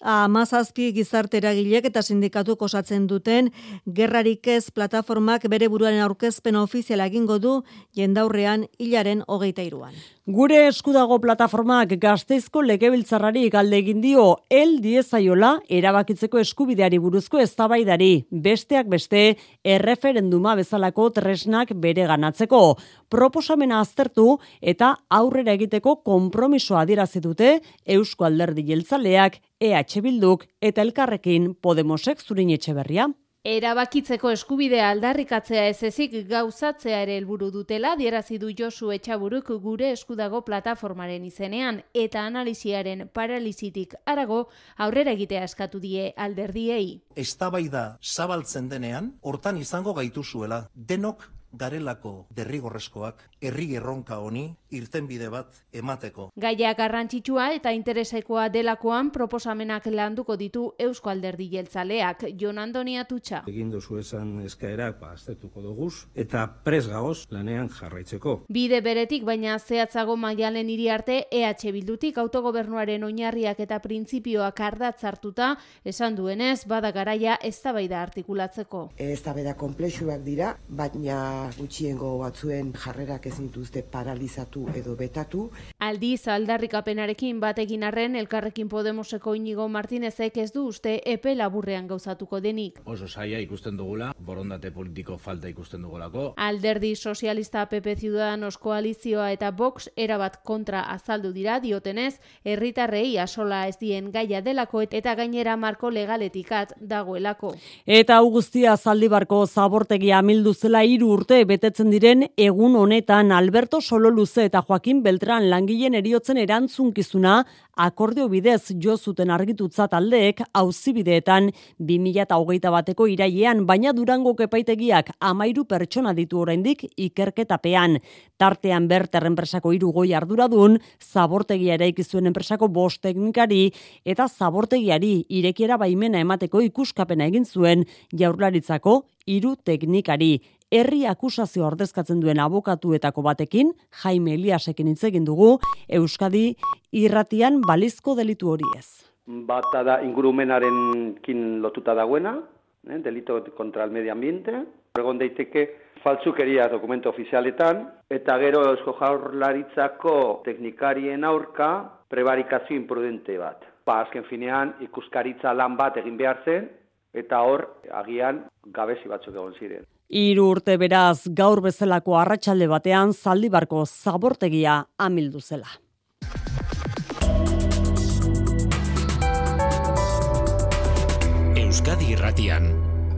[SPEAKER 3] Amazazpi gizarte eragilek eta sindikatu osatzen duten gerrarik ez plataformak bere buruaren aurkezpen ofiziala egingo du jendaurrean hilaren hogeita iruan.
[SPEAKER 2] Gure eskudago plataformak gazteizko legebiltzarrari galde egin dio el diezaiola erabakitzeko eskubideari buruzko eztabaidari. Besteak beste erreferenduma bezalako tresnak bere ganatzeko. Proposamena aztertu eta aurrera egiteko konpromisoa adierazi dute Eusko Alderdi Jeltzaleak EH Bilduk eta elkarrekin Podemosek zurin etxeberria.
[SPEAKER 29] Erabakitzeko eskubidea aldarrikatzea ez ezik gauzatzea ere helburu dutela, dierazi du Josu Etxaburuk gure eskudago plataformaren izenean eta analiziaren paralizitik arago aurrera egitea eskatu die alderdiei.
[SPEAKER 30] Eztabaida zabaltzen denean, hortan izango gaituzuela, denok garelako derrigorrezkoak herri erronka honi irtenbide bat emateko.
[SPEAKER 29] Gaia garrantzitsua eta interesekoa delakoan proposamenak landuko ditu Eusko Alderdi Jeltzaleak Jon Andoni Atutxa.
[SPEAKER 31] Egin duzu esan eskaerak ba aztertuko doguz eta pres gaoz lanean jarraitzeko.
[SPEAKER 29] Bide beretik baina zehatzago maialen hiri arte EH Bildutik autogobernuaren oinarriak eta printzipioak ardatz hartuta esan duenez bada garaia eztabaida artikulatzeko.
[SPEAKER 32] Eztabaida konplexuak dira, baina
[SPEAKER 33] gutxiengo batzuen jarrerak ezin dituzte paralizatu edo betatu.
[SPEAKER 29] Aldiz aldarrikapenarekin batekin arren elkarrekin Podemoseko Inigo Martinezek ez du uste epe laburrean gauzatuko denik.
[SPEAKER 34] Oso saia ikusten dugula, borondate politiko falta ikusten dugulako.
[SPEAKER 29] Alderdi Sozialista PP Ciudadanos koalizioa eta Vox erabat kontra azaldu dira diotenez, herritarrei asola ez dien gaia delako eta gainera marko legaletikat dagoelako.
[SPEAKER 2] Eta hau guztia zaldibarko zabortegia amildu zela hiru urte betetzen diren egun honetan Alberto Sololuze eta Joaquin Beltran langileen eriotzen erantzunkizuna akordio bidez jo zuten argitutza taldeek auzibideetan 2021 bateko irailean baina Durango epaitegiak amairu pertsona ditu oraindik ikerketapean. Tartean berter enpresako hiru goi arduradun, zabortegia eraiki zuen enpresako bost teknikari eta zabortegiari irekiera baimena emateko ikuskapena egin zuen Jaurlaritzako hiru teknikari herri akusazio ordezkatzen duen abokatuetako batekin, Jaime Eliasekin hitz egin dugu, Euskadi irratian balizko delitu hori ez.
[SPEAKER 35] Bata da ingurumenaren kin lotuta dagoena, eh, delito kontra el medio ambiente, egon daiteke faltsukeria dokumento ofizialetan, eta gero eusko jaurlaritzako teknikarien aurka prebarikazio imprudente bat. Ba, azken finean, ikuskaritza lan bat egin behar zen, eta hor, agian, gabezi batzuk egon ziren.
[SPEAKER 2] Hiru urte beraz gaur bezalako arratsalde batean zaldibarko zabortegia amildu zela.
[SPEAKER 36] Euskadi Irratian,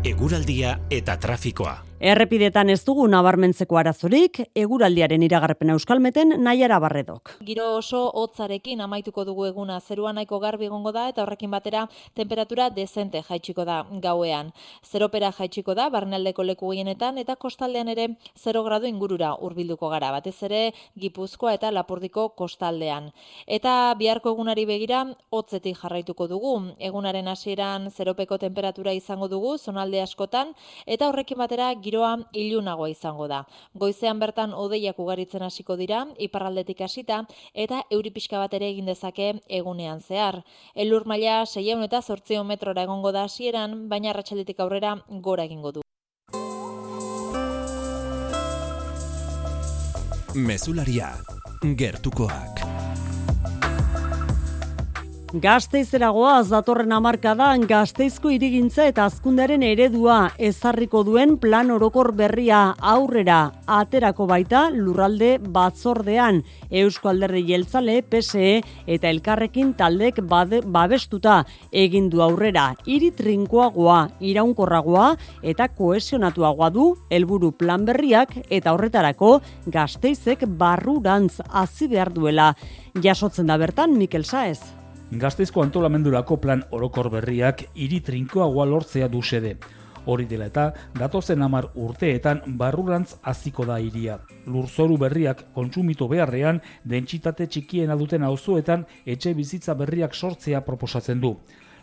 [SPEAKER 36] eguraldia eta trafikoa.
[SPEAKER 2] Errepidetan ez dugu nabarmentzeko arazorik, eguraldiaren iragarpena euskalmeten nahiara barredok.
[SPEAKER 11] Giro oso hotzarekin amaituko dugu eguna zerua nahiko garbi egongo da eta horrekin batera temperatura dezente jaitsiko da gauean. Zeropera jaitsiko da barnealdeko leku gehienetan eta kostaldean ere 0 gradu ingurura hurbilduko gara, batez ere Gipuzkoa eta Lapurdiko kostaldean. Eta biharko egunari begira hotzetik jarraituko dugu. Egunaren hasieran zeropeko temperatura izango dugu zonalde askotan eta horrekin batera giroa ilunagoa izango da. Goizean bertan odeiak ugaritzen hasiko dira, iparraldetik hasita eta euri pixka bat ere egin dezake egunean zehar. Elur maila 600 eta 800 metrora egongo da hasieran, baina arratsaldetik aurrera gora egingo du.
[SPEAKER 36] Mesularia, gertukoak.
[SPEAKER 2] Gazteizeragoa datorren hamarkadan gazteizko irigintza eta azkundearen eredua ezarriko duen plan orokor berria aurrera aterako baita lurralde batzordean Eusko Alderdi Jeltzale, PSE eta elkarrekin taldek bade, babestuta egin du aurrera hiri trinkoagoa, iraunkorragoa eta kohesionatuagoa du helburu plan berriak eta horretarako gazteizek barrurantz hazi behar duela. Jasotzen da bertan Mikel Saez.
[SPEAKER 37] Gazteizko antolamendurako plan orokor berriak hiri trinkoagoa lortzea du xede. Hori dela eta, datozen hamar urteetan barrurantz hasiko da hiria. Lurzoru berriak kontsumitu beharrean, dentsitate txikiena duten auzoetan etxe bizitza berriak sortzea proposatzen du.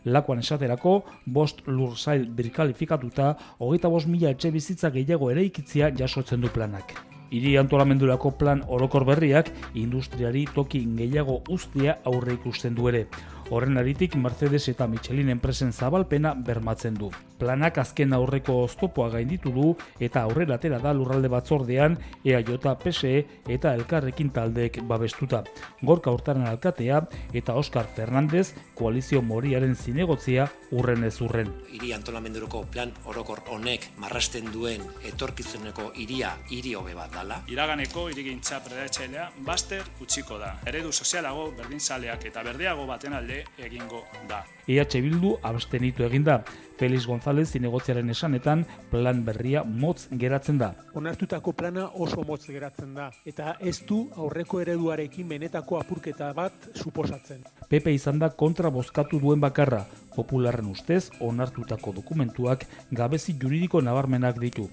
[SPEAKER 37] Lakoan esaterako, bost lurzail birkalifikatuta, hogeita bost mila etxe bizitza gehiago ere ikitzia jasotzen du planak. Hiri antolamendurako plan orokor berriak industriari toki gehiago ustea aurre ikusten du ere. Horren aritik Mercedes eta Michelin enpresen zabalpena bermatzen du. Planak azken aurreko oztopoa gainditu du eta aurrera atera da lurralde batzordean EAJ, PSE eta elkarrekin taldeek babestuta. Gorka urtaren alkatea eta Oscar Fernandez koalizio moriaren zinegotzia urren ez urren.
[SPEAKER 26] Hiri antolamenduroko plan orokor honek marrasten duen etorkizuneko hiria hiri hobe bat dala.
[SPEAKER 38] Iraganeko hirigintza predatzailea baster utziko da. Eredu sozialago, berdinzaleak eta berdeago baten alde egingo da.
[SPEAKER 37] EH Bildu abstenitu eginda. Felix González zinegotziaren esanetan plan berria motz geratzen da.
[SPEAKER 39] Onartutako plana oso motz geratzen da eta ez du aurreko ereduarekin benetako apurketa bat suposatzen.
[SPEAKER 37] PP izan da kontra bozkatu duen bakarra, popularren ustez onartutako dokumentuak gabezi juridiko nabarmenak ditu.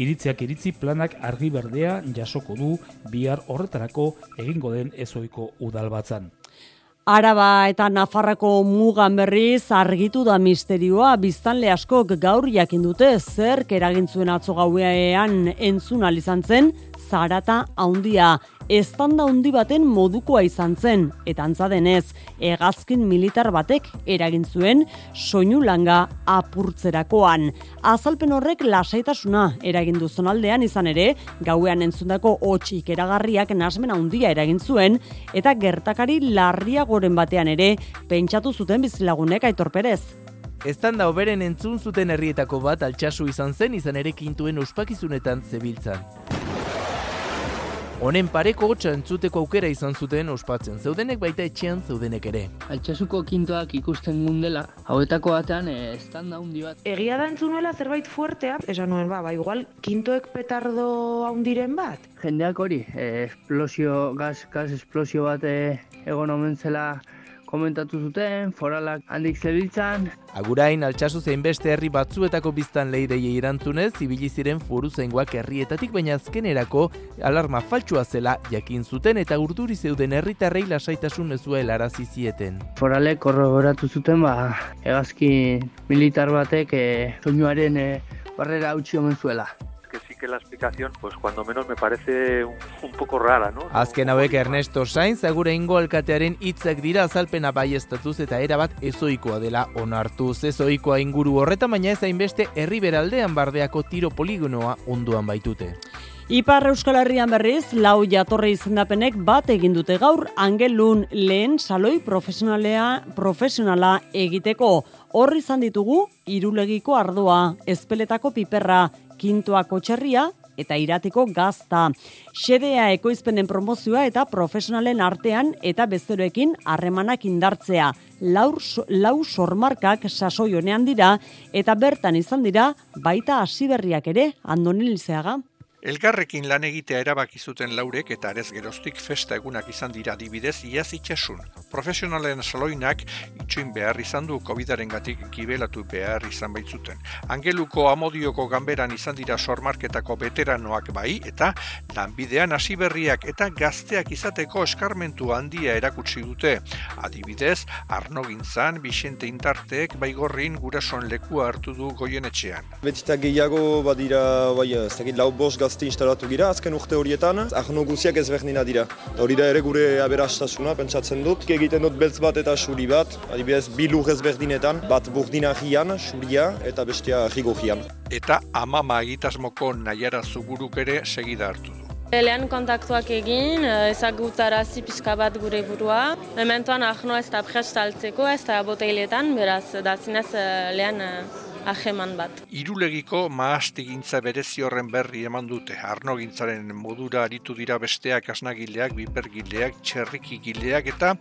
[SPEAKER 37] Iritziak iritzi planak argi berdea jasoko du bihar horretarako egingo den ezoiko udalbatzan.
[SPEAKER 2] Araba eta Nafarrako mugan berriz argitu da misterioa. Biztanle askok gaur jakin dute zer eragintzuen atzo gauean entzun izan zen zarata haundia, eztanda handi baten modukoa izan zen, eta antza denez, hegazkin militar batek eragin zuen soinu langa apurtzerakoan. Azalpen horrek lasaitasuna eragin du zonaldean izan ere, gauean entzundako hotxik eragarriak nasmen handia eragin zuen, eta gertakari larriagoren batean ere, pentsatu zuten bizilagunek aitorperez.
[SPEAKER 40] Eztanda oberen entzun zuten herrietako bat altxasu izan zen izan ere kintuen ospakizunetan zebiltzan. Honen pareko hotxa entzuteko aukera izan zuten ospatzen, zeudenek baita etxean zeudenek ere.
[SPEAKER 41] Altxasuko kintoak ikusten gundela, hauetako batean eh, estanda handi bat.
[SPEAKER 42] Egia da entzunuela zerbait fuertea, esan nuen ba, ba, igual kintoek petardo handiren bat.
[SPEAKER 41] Jendeak hori, eh, esplosio, gaz, gaz esplosio bat eh, egon omen zela komentatu zuten, foralak handik zebiltzan.
[SPEAKER 40] Agurain, altxasu zein beste herri batzuetako biztan leidei irantzunez, ibili ziren foru zengoak herrietatik, baina azkenerako alarma faltsua zela jakin zuten eta urduri zeuden herritarrei lasaitasun ezua helarazi zieten.
[SPEAKER 41] Foralek korroboratu zuten, ba, egazki militar batek e, soinuaren e, barrera hautsi omen zuela
[SPEAKER 43] que la explicación, pues cuando menos me parece un, un poco rara, ¿no?
[SPEAKER 40] Azken hauek Ernesto Sainz, agure ingo alkatearen hitzak dira azalpena bai estatuz eta erabat ezoikoa dela onartuz. Ezoikoa inguru horretan, baina ez hainbeste herriberaldean bardeako tiro poligonoa onduan baitute.
[SPEAKER 2] Ipar Euskal Herrian berriz, lau jatorre izendapenek bat egin dute gaur angelun lehen saloi profesionalea profesionala egiteko. Horri izan ditugu, irulegiko ardoa, ezpeletako piperra, kintoa kotxerria eta iratiko gazta. Xedea ekoizpenen promozioa eta profesionalen artean eta bezeroekin harremanak indartzea. Laur, lau sormarkak sasoi honean dira eta bertan izan dira baita hasiberriak ere andonilizeaga.
[SPEAKER 44] Elgarrekin lan egitea erabaki zuten laurek eta arez geroztik festa egunak izan dira dibidez iaz itxasun. Profesionalen saloinak itxuin behar izan du COVID-aren gatik kibelatu behar izan baitzuten. Angeluko amodioko ganberan izan dira sormarketako veteranoak bai eta lanbidean hasi berriak eta gazteak izateko eskarmentu handia erakutsi dute. Adibidez, Arno Gintzan, Bixente Intarteek baigorrin gurason lekua hartu du goien etxean.
[SPEAKER 45] Betita gehiago badira, bai, ez lau bost gazte instalatu gira azken urte horietan, ahno guziak ezberdina dira. Hori da ere gure aberastasuna, pentsatzen dut. Egiten dut beltz bat eta suri bat, adibidez bi lur ezberdinetan, bat burdina gian, suria eta bestia jigo gian.
[SPEAKER 44] Eta amama egitasmoko nahiara zuguruk ere segida hartu du.
[SPEAKER 46] Lehen kontaktuak egin, ezagutarazi pixka bat gure burua. Mementoan ahno ez da prestaltzeko, ez da boteiletan, beraz, da zinez eh, lehen aheman bat.
[SPEAKER 44] Irulegiko maastigintza berezi horren berri eman dute. Arnogintzaren modura aritu dira besteak asnagileak, bipergileak, txerrikigileak eta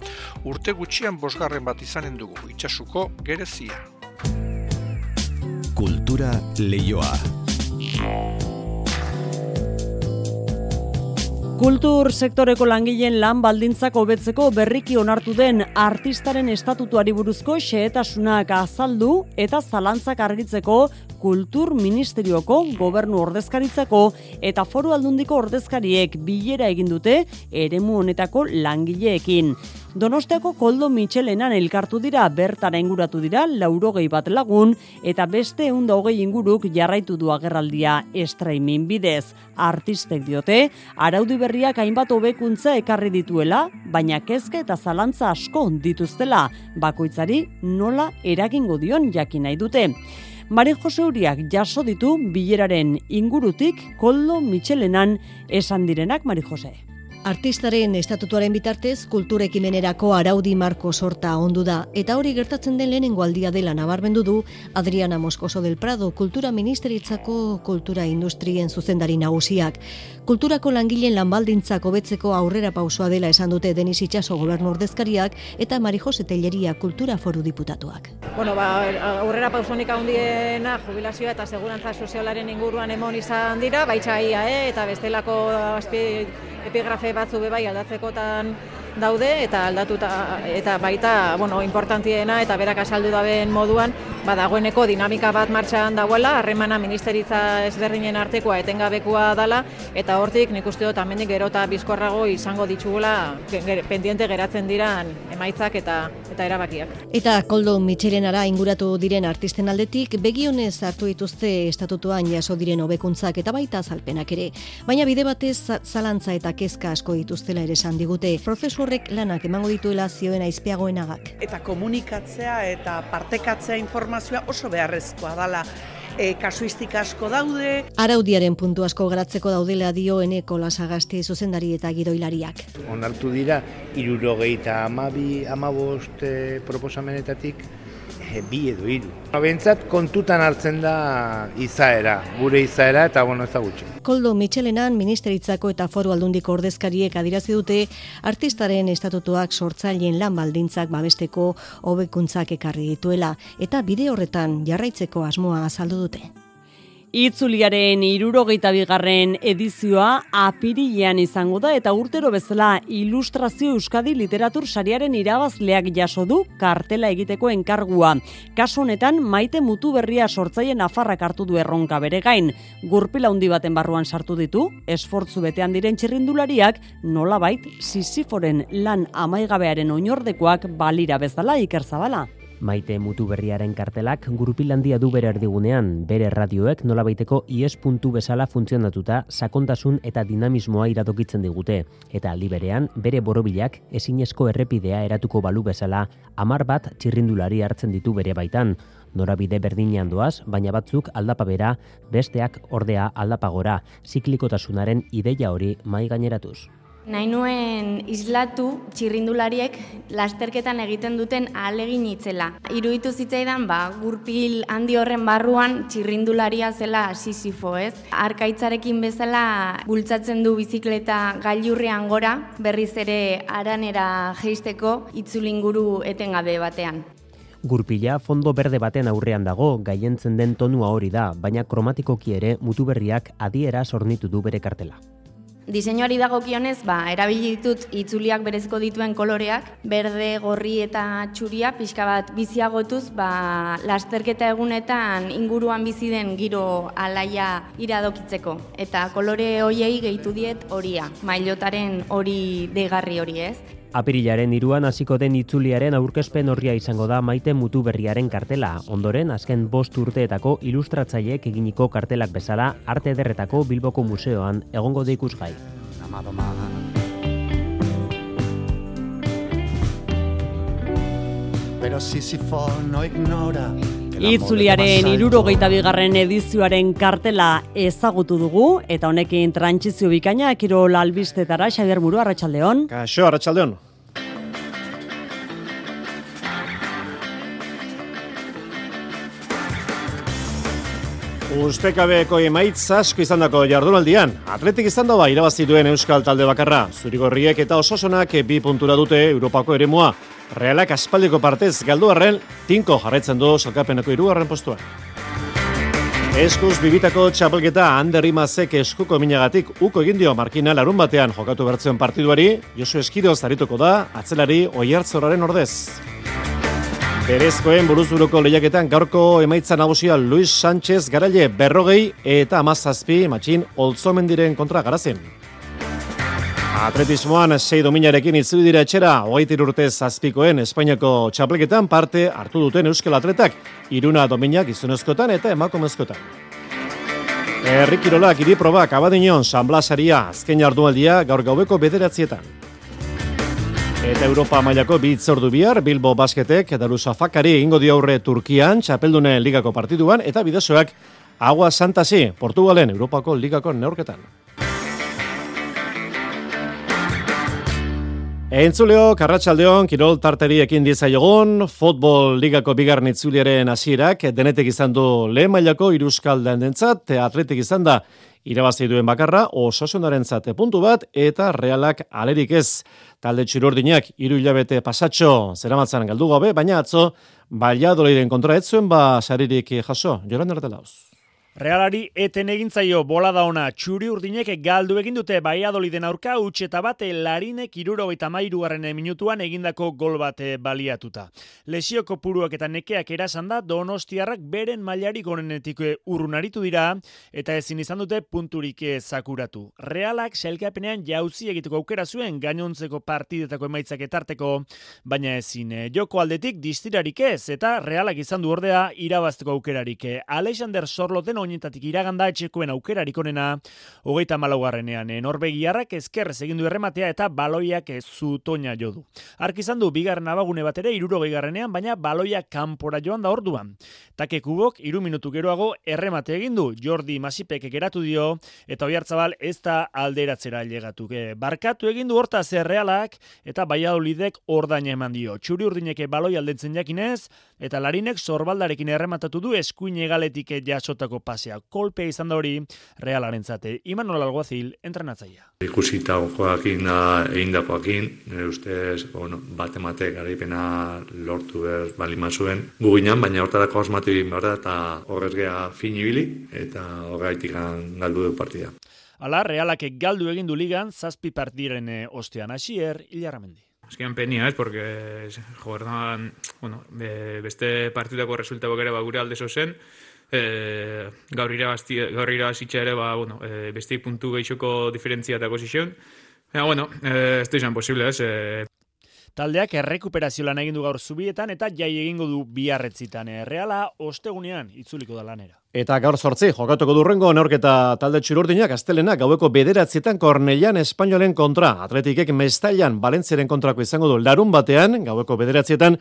[SPEAKER 44] urte gutxian bosgarren bat izanen dugu. Itxasuko gerezia.
[SPEAKER 47] Kultura leioa.
[SPEAKER 2] Kultur sektoreko langileen lan baldintzak hobetzeko berriki onartu den artistaren estatutuari buruzko xehetasunak azaldu eta zalantzak argitzeko kultur ministerioko gobernu ordezkaritzako eta foru aldundiko ordezkariek bilera egin dute eremu honetako langileekin. Donostiako koldo mitxelenan elkartu dira bertara inguratu dira laurogei bat lagun eta beste eunda hogei inguruk jarraitu du agerraldia estraimin bidez. Artistek diote, araudi berriak hainbat hobekuntza ekarri dituela, baina kezke eta zalantza asko dituztela, bakoitzari nola eragingo dion jakin nahi dute. Mari Jose Uriak jaso ditu bileraren ingurutik koldo mitxelenan esan direnak Mari Jose.
[SPEAKER 48] Artistaren estatutuaren bitartez kulturekimenerako araudi marko sorta ondu da eta hori gertatzen den lehenengo aldia dela nabarmendu du Adriana Moscoso del Prado kultura ministeritzako kultura industrien zuzendari nagusiak. Kulturako langileen lanbaldintzak hobetzeko aurrera pausoa dela esan dute Denis Itxaso gobernu ordezkariak eta Mari Jose Telleria kultura foru diputatuak.
[SPEAKER 49] Bueno, ba, aurrera pausonik handiena jubilazioa eta segurantza sozialaren inguruan emon izan dira, baitxaia, eh? eta bestelako azpi epigrafe batzu bai aldatzekotan daude eta aldatuta eta baita bueno, importantiena eta berak asaldu daben moduan ba, dagoeneko dinamika bat martxan dagoela, harremana ministeritza ezberdinen artekoa etengabekoa dala, eta hortik nik uste dut amendik gero eta bizkorrago izango ditugula pendiente geratzen diran emaitzak eta eta erabakiak.
[SPEAKER 48] Eta koldo mitxerenara inguratu diren artisten aldetik, begionez hartu dituzte estatutuan jaso diren hobekuntzak eta baita zalpenak ere. Baina bide batez zalantza eta kezka asko dituztela ere esan digute. Prozesu horrek lanak emango dituela zioen aizpeagoenagak.
[SPEAKER 50] Eta komunikatzea eta partekatzea informazioa oso beharrezkoa dala e, kasuistika asko daude.
[SPEAKER 48] Araudiaren puntu asko garatzeko daudela dio eneko lasagasti zuzendari eta gidoilariak.
[SPEAKER 26] Onartu dira, irurogeita amabi, amabost e, proposamenetatik, e, bi edo hiru. Bentsat kontutan hartzen da izaera, gure izaera eta bueno ez da gutxi.
[SPEAKER 48] Koldo Michelenan ministeritzako eta foru aldundiko ordezkariek adirazi dute artistaren estatutuak sortzaileen lan baldintzak babesteko hobekuntzak ekarri dituela eta bide horretan jarraitzeko asmoa azaldu dute.
[SPEAKER 2] Itzuliaren irurogeita bigarren edizioa apirilean izango da eta urtero bezala ilustrazio Euskadi literatur sariaren irabazleak jaso du kartela egiteko enkargua. Kasu honetan maite mutu berria sortzaien afarrak hartu du erronka bere gain. Gurpila handi baten barruan sartu ditu, esfortzu betean diren txirrindulariak nolabait sisiforen lan amaigabearen oinordekoak balira bezala ikerzabala.
[SPEAKER 51] Maite mutu berriaren kartelak gurupilandia du bere erdigunean, bere radioek nolabaiteko IES puntu bezala funtzionatuta sakontasun eta dinamismoa iradokitzen digute, eta aldi berean bere borobilak ezinezko errepidea eratuko balu bezala amar bat txirrindulari hartzen ditu bere baitan, norabide berdinean doaz, baina batzuk aldapa bera, besteak ordea aldapagora, ziklikotasunaren ideia hori mai gaineratuz.
[SPEAKER 52] Nahi islatu txirrindulariek lasterketan egiten duten ahalegin itzela. Iruditu zitzaidan, ba, gurpil handi horren barruan txirrindularia zela sisifo, ez? Arkaitzarekin bezala bultzatzen du bizikleta gailurrean gora, berriz ere aranera geisteko itzulinguru etengabe batean.
[SPEAKER 51] Gurpila fondo berde baten aurrean dago, gaientzen den tonua hori da, baina kromatikoki ere mutu berriak adiera sornitu du bere kartela.
[SPEAKER 52] Diseinuari dagokionez, ba, erabili ditut itzuliak berezko dituen koloreak, berde, gorri eta txuria, pixka bat biziagotuz, ba, lasterketa egunetan inguruan bizi den giro alaia iradokitzeko. Eta kolore hoiei gehitu diet horia, mailotaren hori degarri hori ez.
[SPEAKER 51] Apirilaren iruan hasiko den itzuliaren aurkezpen horria izango da maite mutu berriaren kartela. Ondoren, azken bost urteetako ilustratzaileek eginiko kartelak bezala arte derretako Bilboko Museoan egongo da ikusgai.
[SPEAKER 2] Pero Sisifo no ignora Itzuliaren irurogeita bigarren edizioaren kartela ezagutu dugu, eta honekin trantzizio bikaina, ekiro lalbistetara, Xabier Buru, Arratxaldeon.
[SPEAKER 53] Kaixo, Arratxaldeon. Ustekabeko emaitz asko izan dako jardunaldian. Atletik izan doa irabazi duen Euskal Talde Bakarra. Zurigorriek eta ososonak bi puntura dute Europako eremua. Realak aspaldiko partez galdu arren, tinko jarretzen du salkapeneko irugarren postuan. Eskuz bibitako txapelketa Ander Imazek eskuko minagatik uko egin dio markina larun batean jokatu bertzen partiduari, Josu Eskido zarituko da, atzelari oiartzoraren ordez. Berezkoen buruzuruko lehiaketan gaurko emaitza nagusia Luis Sánchez garaile berrogei eta amazazpi matxin olzomendiren kontra garazen. Atletismoan sei dominarekin itzuli dira etxera, hogeitir urte zazpikoen Espainiako txapleketan parte hartu duten Euskal Atletak, iruna dominak izunezkotan eta emakomezkotan. Errikirolak iriprobak abadinon San Blasaria azken jardualdia gaur gaubeko bederatzietan. Eta Europa mailako bi itzordu bihar, Bilbo Basketek eta Lusa Fakari ingo aurre Turkian, Txapeldunen ligako partiduan, eta bidezoak Agua Santasi, Portugalen Europako ligako neurketan. Entzuleo, Karratxaldeon, Kirol Tarteri ekin dizaiogun, Futbol Ligako bigarren itzuliaren hasierak denetek izan du lehen mailako iruskal dendentzat, atletik izan da irabazi duen bakarra, osasunaren zate puntu bat, eta realak alerik ez. Talde txurordinak hiru hilabete pasatxo zeramatzan galdu gabe, baina atzo Valladoliden kontra etzuen ba saririk jaso. Joran Erdelauz.
[SPEAKER 54] Realari eten egintzaio bola da ona txuri urdinek galdu egin dute Baiadoliden aurka utxe eta bate larinek iruro eta minutuan egindako gol bate baliatuta. Lesio kopuruak eta nekeak erasan da donostiarrak beren mailarik onenetik urrunaritu dira eta ezin izan dute punturik zakuratu. Realak selkapenean jauzi egiteko aukera zuen gainontzeko partidetako emaitzak etarteko, baina ezin joko aldetik distirarik ez eta realak izan du ordea irabazteko aukerarik. Alexander Sorloten oinetatik iraganda etxekoen aukerarik onena, hogeita malaugarrenean, eh, Norbegiarrak ezkerrez egin du errematea eta baloiak ez zutoina jodu. Ark izan du, bigarren abagune bat ere, iruro baina baloia kanpora joan da orduan. Take kubok, iru minutu geroago, erremate egin du, Jordi Masipek geratu dio, eta oiartzabal ez da alderatzera legatu. Barkatu egin du horta zerrealak, eta baiadolidek ordain eman dio. Txuri urdineke baloi aldentzen jakinez, eta larinek zorbaldarekin errematatu du eskuin egaletik jasotako pasea. Kolpea izan da hori realaren zate. Imanol Alguazil, entrenatzaia.
[SPEAKER 55] Ikusita joakin da egin dakoakin, nire ustez, bueno, bat emate garaipena lortu behar balima zuen. Guginan, baina hortarako osmatu egin behar da, eta horrez geha finibili, eta horreitik galdu du partida.
[SPEAKER 54] Hala, realak galdu egin du ligan, zazpi partiren eh, ostean hasier, hilarramendi.
[SPEAKER 56] Azkenean penia, ez, porque jordan, bueno, beste partidako resultako ere ba, gure alde zen, e, gaur irabazti, gaur irabazitza ere, ba, bueno, e, beste puntu gehiago diferentzia eta zion. Ja, bueno, e, ez da izan posible, ez, e,
[SPEAKER 54] Taldeak errekuperazio lan egin du gaur zubietan eta jai egingo du biarretzitan. Reala ostegunean itzuliko da lanera.
[SPEAKER 53] Eta gaur sortzi, jokatuko durrengo neorketa talde txururdinak astelena gaueko bederatzietan Kornelian Espainolen kontra. Atletikek mestailan Balentziaren kontrako izango du larun batean, gaueko bederatzietan,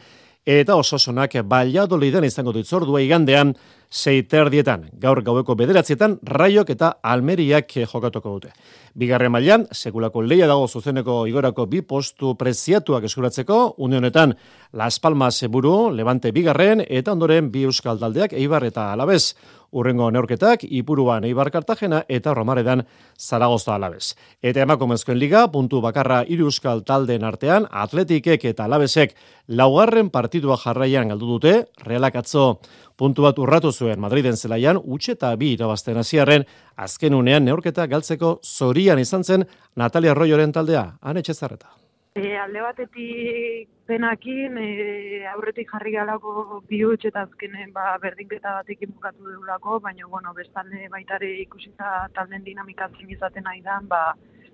[SPEAKER 53] eta ososonak baliadoliden izango ditzordua igandean seiter dietan. Gaur gaueko bederatzietan, raiok eta almeriak jokatuko dute. Bigarren mailan sekulako leia dago zuzeneko igorako bi postu preziatuak eskuratzeko, unionetan Las Palmas buru, Levante bigarren, eta ondoren bi euskal taldeak Eibar eta Alabez. Urrengo neorketak, Ipuruan Eibar Kartagena eta Romaredan Zaragoza Alabez. Eta emakumezkoen liga, puntu bakarra hiru euskal taldeen artean, Atletikek eta Alabezek laugarren partidua jarraian galdu dute, realak atzo puntu bat urratu zuen Madriden zelaian, utxe eta bi irabazten hasiarren azken unean neorketa galtzeko zorian izan zen Natalia Arroyoren taldea, han etxezarreta.
[SPEAKER 42] E, alde batetik penakin, e, aurretik jarri galako bi eta azkenen ba, berdinketa batekin bukatu dugulako, baina bueno, bestalde baitare ikusita talden dinamikatzen izaten nahi da, ba,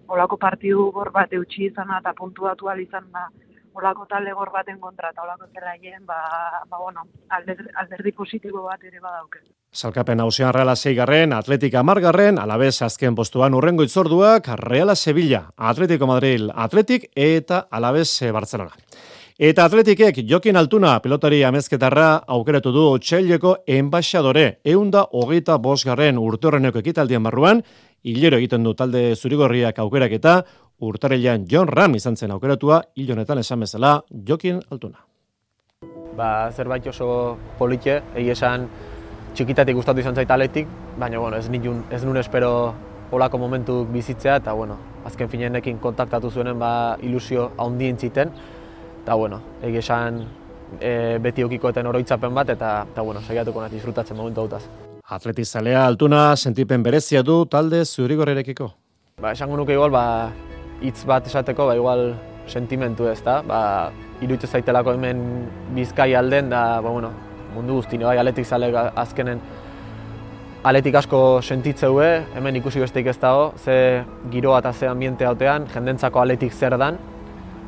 [SPEAKER 42] olako partidu gor bat eutxi izan eta puntuatu izan da olako talde gor baten kontra eta olako zerraien, ba, ba bueno, alderdi positibo bat ere badauke.
[SPEAKER 53] Salkapen hausian Reala Seigarren, Atletika Margarren, alabez azken postuan urrengo itzorduak, Reala Sevilla, Atletico Madrid, Atletik eta alabez Barcelona. Eta atletikek jokin altuna pelotari amezketarra aukeratu du txaileko enbaixadore. Eunda hogeita bosgarren urtorreneko ekitaldian barruan, hilero egiten du talde zurigorriak aukerak eta urtarrilean John Ram izan zen aukeratua, hil honetan esan bezala, jokin altuna.
[SPEAKER 57] Ba, zerbait oso politxe, egi esan txikitatik gustatu izan zait aletik, baina bueno, ez, nitun, ez nun espero olako momentu bizitzea, eta bueno, azken finenekin kontaktatu zuenen ba, ilusio haundien ziten, eta bueno, egi esan e, beti okikoeten oroitzapen bat, eta, eta bueno, segiatuko nahi disfrutatzen momentu hautaz.
[SPEAKER 53] Atletizalea altuna sentipen berezia du talde zurigorrerekiko.
[SPEAKER 57] Ba, esango nuke igual, ba, hitz bat esateko, ba, igual sentimentu ez da, ba, iruditu zaitelako hemen bizkai alden, da, ba, bueno, mundu guztine, bai, aletik zale azkenen aletik asko sentitzeue, hemen ikusi besteik ez dago, ze giroa eta ze ambiente hautean, jendentzako aletik zer dan,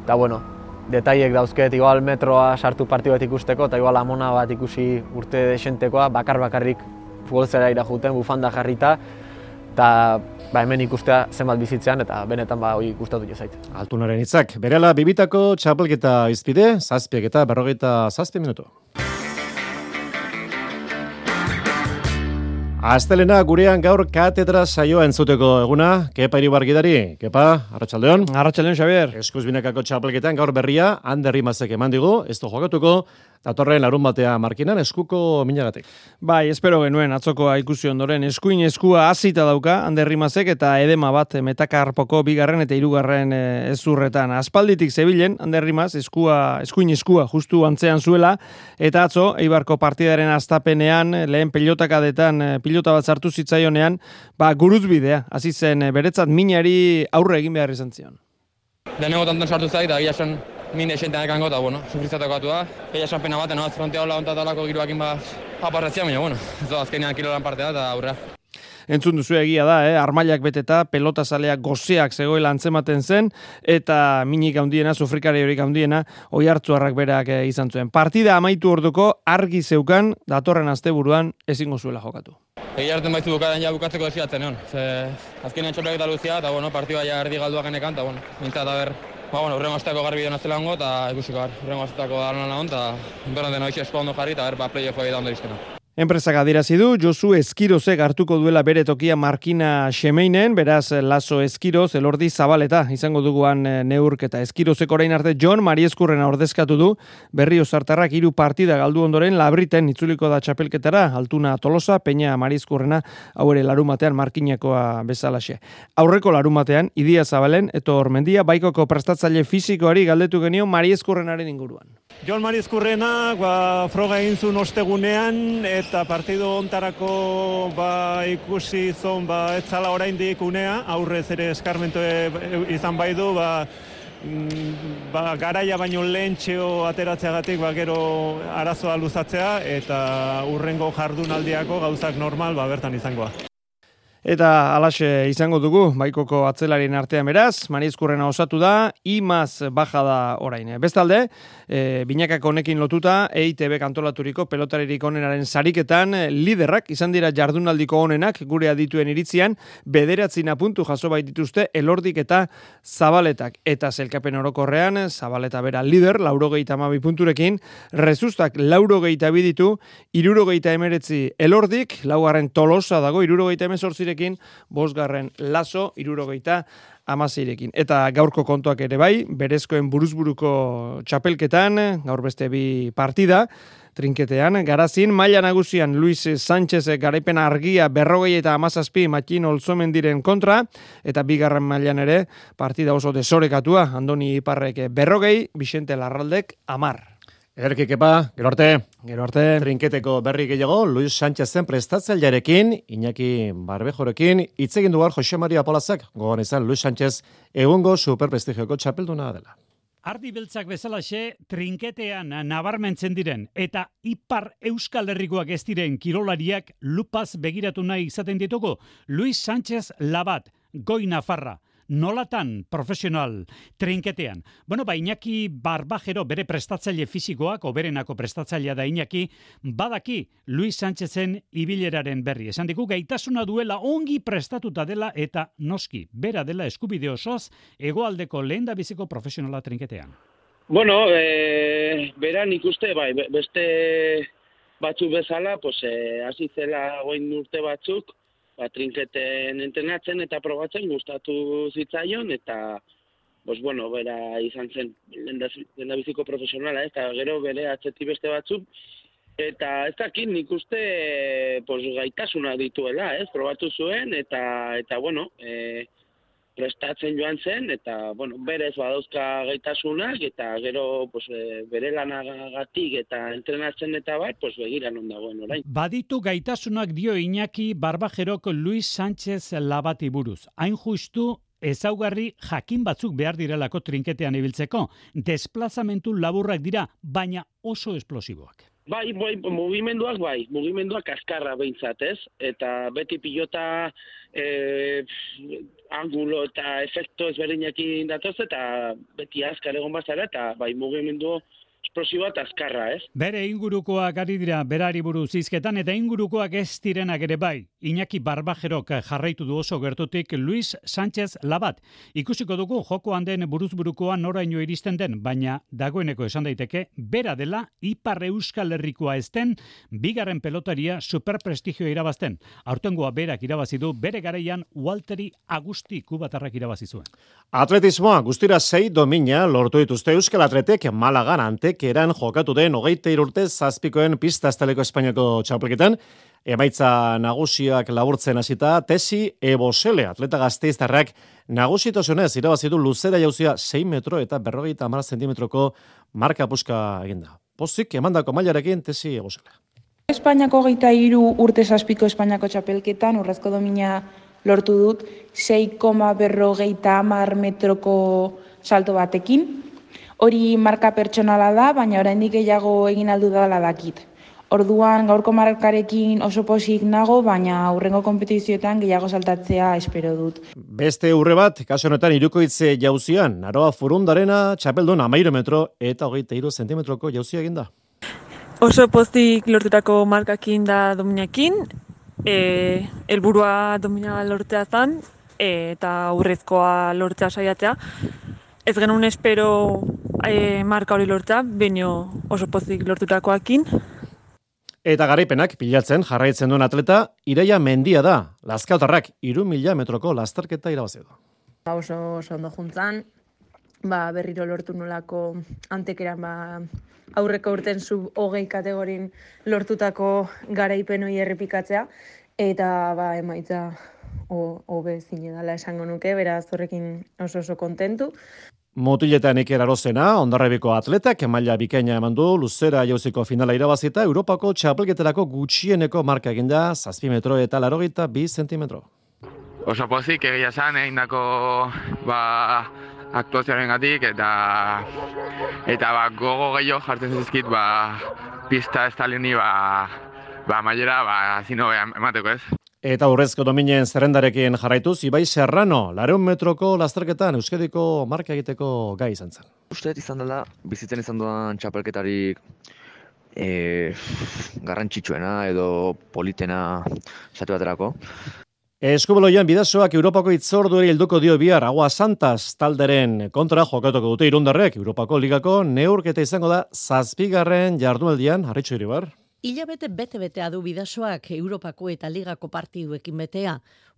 [SPEAKER 57] eta, bueno, detaiek dauzket, igual metroa sartu partio bat ikusteko, eta igual amona bat ikusi urte desentekoa, bakar bakarrik futbolzera irajuten, bufanda jarrita, eta ba, hemen ikustea zenbat bizitzean eta benetan ba hori gustatu jazait.
[SPEAKER 53] Altunaren hitzak, berela bibitako txapelketa izpide, zazpiek eta berrogeita zazpi minutu. Astelena gurean gaur katedra saioa entzuteko eguna, kepa iribargidari, kepa, arratsaldeon.
[SPEAKER 58] Arratsaldeon, Xavier.
[SPEAKER 53] Eskuz binakako txapelketan gaur berria, handerri mazek eman digu, ez jokatuko, Datorren larun batea markinan eskuko minagatik.
[SPEAKER 58] Bai, espero genuen atzokoa ikusi ondoren eskuin eskua hasita dauka Anderrimazek eta edema bat metakarpoko bigarren eta hirugarren eh, ezurretan. Aspalditik zebilen Anderrimaz eskua eskuin eskua justu antzean zuela eta atzo Eibarko partidaren astapenean lehen pilotakadetan eh, pilota bat sartu zitzaionean, ba guruzbidea hasi zen eh, beretzat minari aurre egin behar izan zion.
[SPEAKER 59] Denengo tanton sartu zait, da gila min esentean ekango, eta, bueno, sufritzateko atu da. Egia esan pena baten, no? frontea hola ontatalako giruakin ba, aparratzia, baina, bueno, ez da, azkenean kilolan partea eta aurrea.
[SPEAKER 58] Entzun duzu egia da, eh? armailak beteta, pelota zaleak gozeak zegoela antzematen zen, eta minik handiena, sufrikari horik handiena, oi hartzuarrak berak eh, izan zuen. Partida amaitu orduko argi zeukan, datorren asteburuan ezingo zuela jokatu.
[SPEAKER 59] Egia hartzen baizu bukaden ja bukatzeko desiatzen egon. Ze, azkenean txopeak eta luzia, eta bueno, partida ja erdi galduak genekan, eta bueno, mintzat, eta ber, ba, bueno, urrengo azteako garbi dena zela hongo, eta ikusiko gar, urrengo azteako da lan eta berren dena hoxe espo ondo jarri, eta ber, ba, playoff da ondo izkena.
[SPEAKER 58] Enpresak adirazi du, Josu Eskirozek hartuko duela bere tokia Markina Xemeinen, beraz Laso Eskiroz, elordi zabaleta, izango duguan eh, neurk eta Eskirozek orain arte John Marieskurrena ordezkatu du, berri osartarrak hiru partida galdu ondoren, labriten itzuliko da txapelketara, altuna tolosa, peña Marieskurrena, hau ere larumatean Markinakoa bezalaxe. Aurreko larumatean, idia zabalen, eto ormendia, baikoko prestatzaile fizikoari galdetu genio Marieskurrenaren inguruan.
[SPEAKER 60] Jon Marieskurrena, ba, froga egin zuen ostegunean, eta partidu ontarako ba, ikusi zon ba, etzala oraindik unea, aurrez ere eskarmentu e, izan bai du, ba, mm, ba, garaia baino lehen txeo ateratzeagatik ba, gero arazoa luzatzea eta urrengo jardunaldiako gauzak normal ba, bertan izangoa.
[SPEAKER 58] Eta alaxe izango dugu, baikoko atzelarien artean beraz, Marizkurrena osatu da, imaz baja da orain. Bestalde, e, binakak honekin lotuta, EITB kantolaturiko pelotaririk onenaren sariketan, liderrak izan dira jardunaldiko honenak, gure adituen iritzian, bederatzina puntu jaso baitituzte, elordik eta zabaletak. Eta zelkapen orokorrean, zabaleta bera lider, laurogeita amabi punturekin, rezustak laurogeita biditu, irurogeita emeretzi elordik, laugarren tolosa dago, irurogeita emezortzi irekin, bosgarren laso, irurogeita, amazeirekin. Eta gaurko kontuak ere bai, berezkoen buruzburuko txapelketan, gaur beste bi partida, trinketean, garazin, maila nagusian Luis Sánchez garaipen argia berrogei eta amazazpi makin olzomen diren kontra, eta bigarren mailan ere partida oso desorekatua, Andoni Iparrek berrogei, Vicente Larraldek amar.
[SPEAKER 53] Ederki kepa, gero arte.
[SPEAKER 58] Gero arte.
[SPEAKER 53] Trinketeko berri gehiago, Luis Sánchezen prestatzailearekin, Iñaki Barbejorekin, itzegin dugar Jose Maria Polazak, gogoan izan Luis Sánchez, egungo superprestigioko txapelduna dela.
[SPEAKER 61] Ardi beltzak bezalaxe, trinketean nabarmentzen diren, eta ipar euskal herrikoak ez diren kirolariak lupaz begiratu nahi izaten ditugu, Luis Sánchez Labat, goi Nafarra, nolatan profesional trinketean. Bueno, ba, Iñaki Barbajero bere prestatzaile fizikoak, oberenako prestatzailea da Iñaki, badaki Luis Sánchezen ibileraren berri. Esan diku, gaitasuna duela ongi prestatuta dela eta noski, bera dela eskubide osoz, egoaldeko lehen da biziko profesionala trinketean.
[SPEAKER 52] Bueno, e, bera nik uste, bai, beste batzuk bezala, pues, e, azizela goin urte batzuk, ba, trinketen entrenatzen eta probatzen gustatu zitzaion eta pues bueno, bera izan zen lenda biziko profesionala, eta gero bere atzeti beste batzuk. Eta ez dakit nik uste pues, gaitasuna dituela, ez, probatu zuen eta eta bueno, eh prestatzen joan zen, eta, bueno, berez badauzka gaitasunak, eta gero, pues, e, bere lanagatik eta entrenatzen eta bat, pues, begira non dagoen orain.
[SPEAKER 61] Baditu gaitasunak dio Iñaki Barbajerok Luis Sánchez Labati buruz. Hain justu, ezaugarri jakin batzuk behar direlako trinketean ibiltzeko. Desplazamentu laburrak dira, baina oso esplosiboak.
[SPEAKER 52] Bai, bai, mugimenduak bai, mugimenduak askarra behintzat, ez? Eta beti pilota e, angulo eta efekto ezberdinekin datoz, eta beti askar egon bazara, eta bai, mugimendu esplosiboa eta askarra, ez?
[SPEAKER 61] Bere ingurukoak ari dira berari buruz izketan, eta ingurukoak ez direnak ere bai.
[SPEAKER 62] Iñaki Barbajerok jarraitu du oso gertutik Luis Sánchez Labat. Ikusiko dugu joko handen buruzburukoa noraino iristen den, baina dagoeneko esan daiteke, bera dela Ipar Euskal Herrikoa ezten, bigarren pelotaria superprestigio irabazten. Aurtengoa berak irabazi du bere garaian Walteri Agusti kubatarrak irabazi zuen.
[SPEAKER 53] Atletismoa guztira sei domina lortu dituzte Euskal Atletek Malagan antekeran jokatu den hogeite irurte zazpikoen pista estaleko Espainiako txapelketan, emaitza nagusiak laburtzen hasita tesi ebosele atleta gazteiztarrak nagusitasunez irabazi du luzera jauzia 6 metro eta berrogeita hamar zentimetroko marka puska eginda. Pozik emandako mailarekin tesi ebosele.
[SPEAKER 63] Espainiako geita iru urte zazpiko Espainiako txapelketan urrezko domina lortu dut 6, berrogeita hamar metroko salto batekin. Hori marka pertsonala da, baina oraindik gehiago egin aldu dela dakit. Orduan gaurko markarekin oso posik nago, baina aurrengo kompetizioetan gehiago saltatzea espero dut.
[SPEAKER 53] Beste urre bat, kaso honetan irukoitze jauzian, naroa furundarena, txapeldun amairu metro eta hogeita iru zentimetroko jauzia eginda.
[SPEAKER 64] Oso pozik lortutako markakin da dominakin, e, elburua domina lortzea zan, e, eta aurrezkoa lortzea saiatzea. Ez genuen espero e, marka hori lortzea, baino oso pozik lortutakoakin.
[SPEAKER 53] Eta garaipenak pilatzen jarraitzen duen atleta, Ireia Mendia da. Lazkautarrak, iru mila metroko lasterketa irabazi du.
[SPEAKER 65] Ba, oso, oso ondo juntzan, ba, berriro lortu nolako antekeran ba, aurreko urten sub hogei kategorin lortutako garaipen hori errepikatzea, eta ba, emaitza hobe zine dela esango nuke, beraz horrekin oso oso kontentu.
[SPEAKER 53] Mutiletan iker arozena, ondarrebiko atletak, maila bikaina eman du, luzera jauziko finala irabazita, Europako txapelketerako gutxieneko marka eginda, zazpi metro eta larogita bi zentimetro.
[SPEAKER 66] Oso pozik, egia esan, egin dako ba, aktuazioaren gatik, eta, eta ba, gogo gehiago jartzen zizkit, ba, pista estalini, ba, ba, mailera, ba, zino emateko ez.
[SPEAKER 53] Eta urrezko dominen zerrendarekin jarraituz, Ibai Serrano, lareun metroko lasterketan Euskadiko marka egiteko gai izan zen.
[SPEAKER 26] Uste izan dela, bizitzen izan duan txapelketarik e, garrantzitsuena edo politena zatu baterako.
[SPEAKER 53] Eskubaloian bidazoak Europako itzordueri helduko dio bihar Agua Santas talderen kontra jokatuko dute irundarrek Europako ligako neurketa izango da zazpigarren jardunaldian, harritxo iribar.
[SPEAKER 67] Ilabete bete-betea du bidasoak Europako eta Ligako partiduekin betea.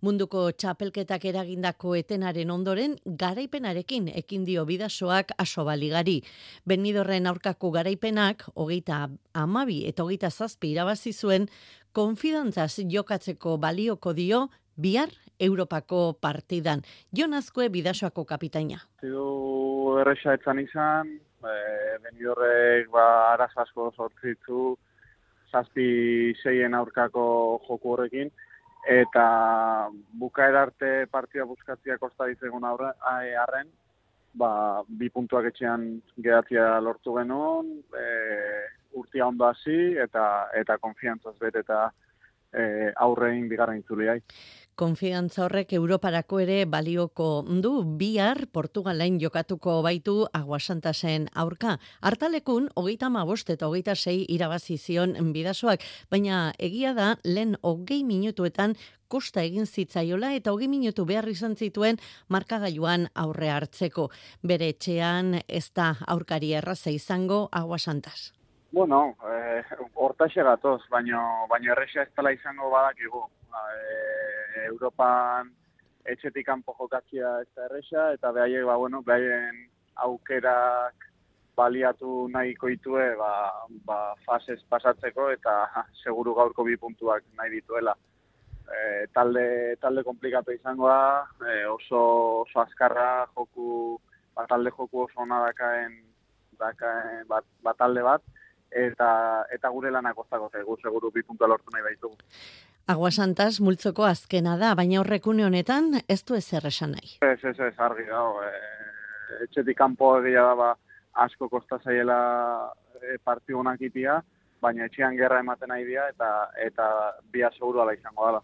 [SPEAKER 67] Munduko txapelketak eragindako etenaren ondoren, garaipenarekin ekin dio bidasoak aso baligari. Benidorren aurkako garaipenak, hogeita amabi eta hogeita zazpi irabazi zuen, konfidantzaz jokatzeko balioko dio, bihar Europako partidan. Jon Azkue bidasoako kapitaina.
[SPEAKER 58] Zidu erresa etzan izan, e, Benidorrek ba, araz asko sortzitzu, zazpi seien aurkako joku horrekin, eta bukaer arte partida buskatzia kosta dizegun arren, ba, bi puntuak etxean geratzea lortu genuen, e, urtia ondo hasi eta eta konfiantzaz bete eta e, aurrein bigarren itzuliai.
[SPEAKER 67] Konfiantza horrek Europarako ere balioko du bihar Portugalen jokatuko baitu Aguasantasen aurka. Artalekun, hogeita mabost eta hogeita sei irabazi zion bidasoak, baina egia da lehen hogei minutuetan kosta egin zitzaiola eta hogei minutu behar izan zituen markagailuan aurre hartzeko. Bere etxean ez da aurkari erraza izango Aguasantas.
[SPEAKER 58] Bueno, eh, hortaxe gatoz, baino, baino erresa ez tala izango badakigu. Eh, Europan etxetik kanpo jokatzia ez da erresa, eta behaiek, ba, bueno, behaien aukerak baliatu nahi koitue, ba, ba, fasez pasatzeko, eta seguru gaurko bi puntuak nahi dituela. E, talde, talde komplikatu izango da, e, oso, oso azkarra joku, bat talde joku oso ona dakaen, dakaen bat, bat talde bat, eta eta gure lanak zaigu seguru bi puntua lortu nahi baitugu.
[SPEAKER 67] Agua Santas multzoko azkena da, baina horrekune honetan ez du ezer esan nahi.
[SPEAKER 58] Ez, ez, ez, argi dago. E, etxetik kanpo egia da, ba, asko kosta zaiela e, partiu honak itia, baina etxean gerra ematen nahi dira, eta, eta bia seguru ala izango dela.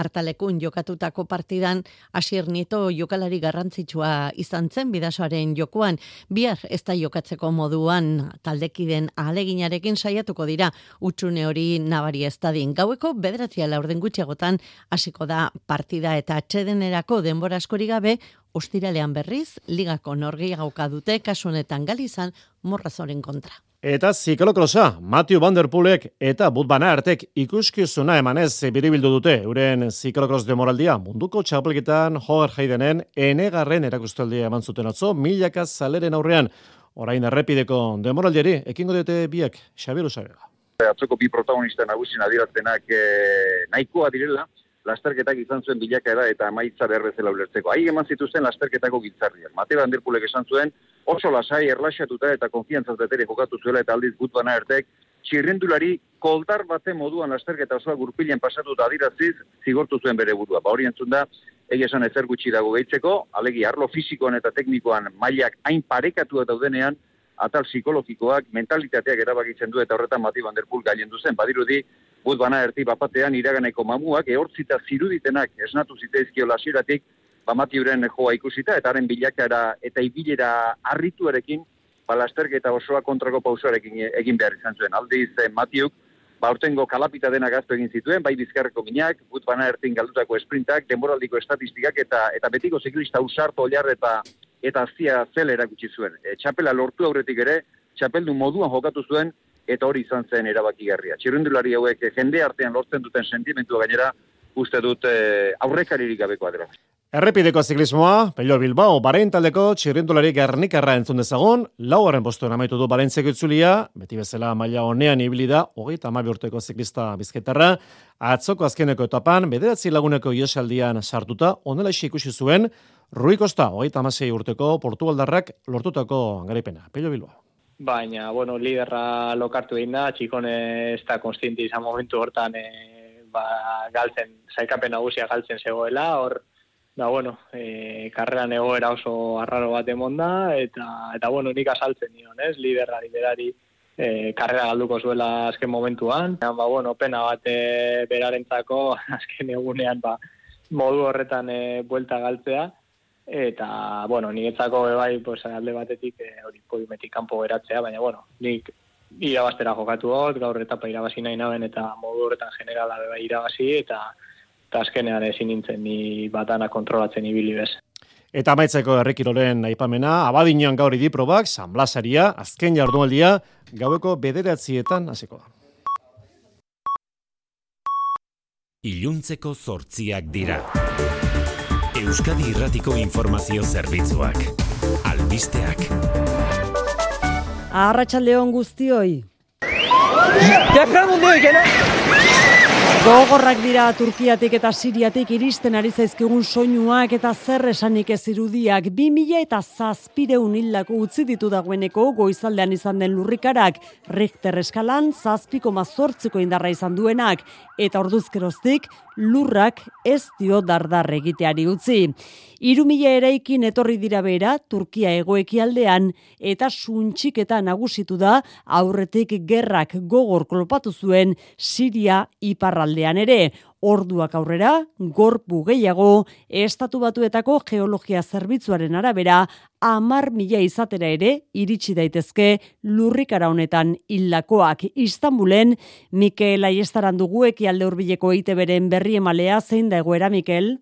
[SPEAKER 67] Artalekun jokatutako partidan Asier Nieto jokalari garrantzitsua izan zen bidasoaren jokoan, bihar ez da jokatzeko moduan taldekiden aleginarekin saiatuko dira utxune hori nabari ez dadin. Gaueko bederatzia laurden gutxiagotan hasiko da partida eta atxedenerako denbora askori gabe ostiralean berriz, ligako norgeiagoka dute kasu honetan galizan morrazoren kontra.
[SPEAKER 53] Eta ziklokrosa, Matthew Van Der Poolek eta Butbana artek ikuskizuna emanez biribildu dute. Euren ziklokros demoraldia munduko txapelketan Hogar Haidenen enegarren erakustaldia eman zuten atzo, milaka zaleren aurrean. Orain errepideko demoraldiari, ekingo dute biak, Xabiru Xabela.
[SPEAKER 68] Atzoko bi protagonista nagusin adiraztenak eh, nahikoa direla, lasterketak izan zuen bilakaera eta emaitza behar bezala ulertzeko. Ahi eman zituzten lasterketako giltzarriak. Mateo Anderpulek esan zuen, oso lasai erlaxatuta eta konfiantzaz betere jokatu zuela eta aldiz gut bana ertek, txirrendulari koldar bate moduan lasterketa osoa gurpilen pasatu da adiraziz, zigortu zuen bere burua. Ba hori entzun da, egia esan ezer gutxi dago gehitzeko, alegi arlo fizikoan eta teknikoan mailak hain parekatu daudenean, atal psikologikoak, mentalitateak erabakitzen du eta horretan Mati Van Der Poel gaien duzen. Badirudi, gut bana erti bapatean iraganeko mamuak, ehortzita ziruditenak esnatu ziteizkio lasiratik, bamati uren joa ikusita, eta haren bilakara eta ibilera arrituarekin, balasterketa osoa kontrako pausoarekin egin behar izan zuen. Aldiz, eh, Matiuk, ba, urtengo kalapita dena gaztu egin zituen, bai bizkarreko minak, gut bana ertin galdutako esprintak, denboraldiko estatistikak, eta eta betiko ziklista usarto oliar eta eta azia zel erakutsi zuen. E, txapela lortu aurretik ere, txapeldu moduan jokatu zuen, eta hori izan zen erabakigarria. Txirrindulari hauek jende artean lortzen duten sentimentua gainera, uste dut e, aurrekaririk gabeko adera.
[SPEAKER 53] Errepideko ziklismoa, Pello Bilbao, Baren taldeko txirrindulari garnikarra entzun dezagon, lauaren postuen amaitu du Barentzeko itzulia, beti bezala maila honean ibili da, hogeita amabi urteko ziklista bizketarra, atzoko azkeneko etapan, bederatzi laguneko iosaldian sartuta, onela ikusi zuen, Rui Costa, hogeita amasei urteko Portugaldarrak lortutako garipena. Pello Bilbao
[SPEAKER 69] baina, bueno, liderra lokartu egin da, txikone ez da konstienti izan momentu hortan e, ba, galtzen, zaikapen nagusia galtzen zegoela, hor, da, bueno, e, karreran egoera oso arraro bat emonda, eta, eta bueno, nik asaltzen nion, ez, liderra, liderari, e, karrera galduko zuela azken momentuan, ba, bueno, pena bat e, berarentzako azken egunean, ba, modu horretan e, buelta galtzea, eta, bueno, niretzako bai, pues, alde batetik e, hori podiumetik kanpo geratzea, baina, bueno, nik irabaztera jokatu hot, gaur etapa irabazi nahi naben, eta modu horretan generala bai irabazi, eta, eta azkenean ezin nintzen ni batana kontrolatzen ibili bez.
[SPEAKER 53] Eta maitzeko errekiroren aipamena, abadinean gaur idiprobak, San Blasaria, azken jardunaldia, gaueko bederatzietan hasiko da.
[SPEAKER 70] Iluntzeko zortziak dira. Euskadi Irratiko Informazio Zerbitzuak. Albisteak.
[SPEAKER 2] Arratxaldeon guztioi. Gogorrak dira Turkiatik eta Siriatik iristen ari zaizkigun soinuak eta zer esanik ez irudiak. 2000 eta zazpireun hildako utzi ditu dagoeneko goizaldean izan den lurrikarak. Richter eskalan zazpiko mazortziko indarra izan duenak eta orduzkeroztik lurrak ez dio dardar egiteari utzi. Iru mila eraikin etorri dira bera Turkia egoeki aldean eta suntxiketa nagusitu da aurretik gerrak gogor klopatu zuen Siria iparraldean ere. Orduak aurrera, gorpu gehiago, estatu batuetako geologia zerbitzuaren arabera, amar mila izatera ere, iritsi daitezke lurrikara honetan hilakoak Istanbulen, Mikel Aiestaran dugu alde urbileko ite beren berri emalea zein da egoera, Mikel?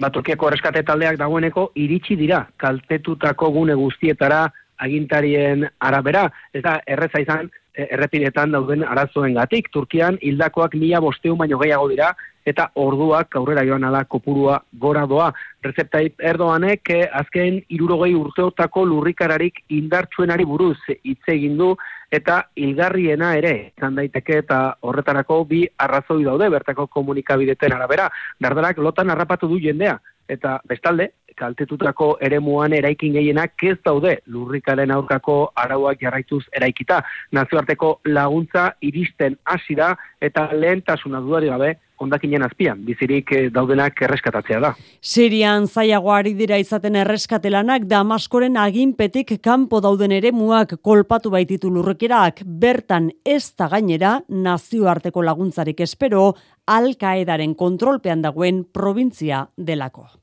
[SPEAKER 7] Ba, Turkiako erreskate taldeak dagoeneko iritsi dira, kaltetutako gune guztietara agintarien arabera, eta erreza izan, errepidetan dauden arazoen gatik. Turkian hildakoak mila bosteun baino gehiago dira, eta orduak aurrera joan ala kopurua gora doa. Rezeptaip Erdoanek eh, azken irurogei urteotako lurrikararik indartsuenari buruz hitz egin du eta hilgarriena ere izan daiteke eta horretarako bi arrazoi daude bertako komunikabideten arabera. Dardarak lotan harrapatu du jendea eta bestalde kaltetutako eremuan eraikin gehienak ez daude lurrikaren aurkako arauak jarraituz eraikita. Nazioarteko laguntza iristen hasi da eta lehentasuna dudari gabe ondakinen azpian, bizirik eh, daudenak erreskatatzea da.
[SPEAKER 2] Sirian zaiago ari dira izaten erreskatelanak Damaskoren aginpetik kanpo dauden eremuak kolpatu baititu lurrekerak, bertan ez da gainera nazioarteko laguntzarik espero, Al-Qaedaren kontrolpean dagoen provintzia delako.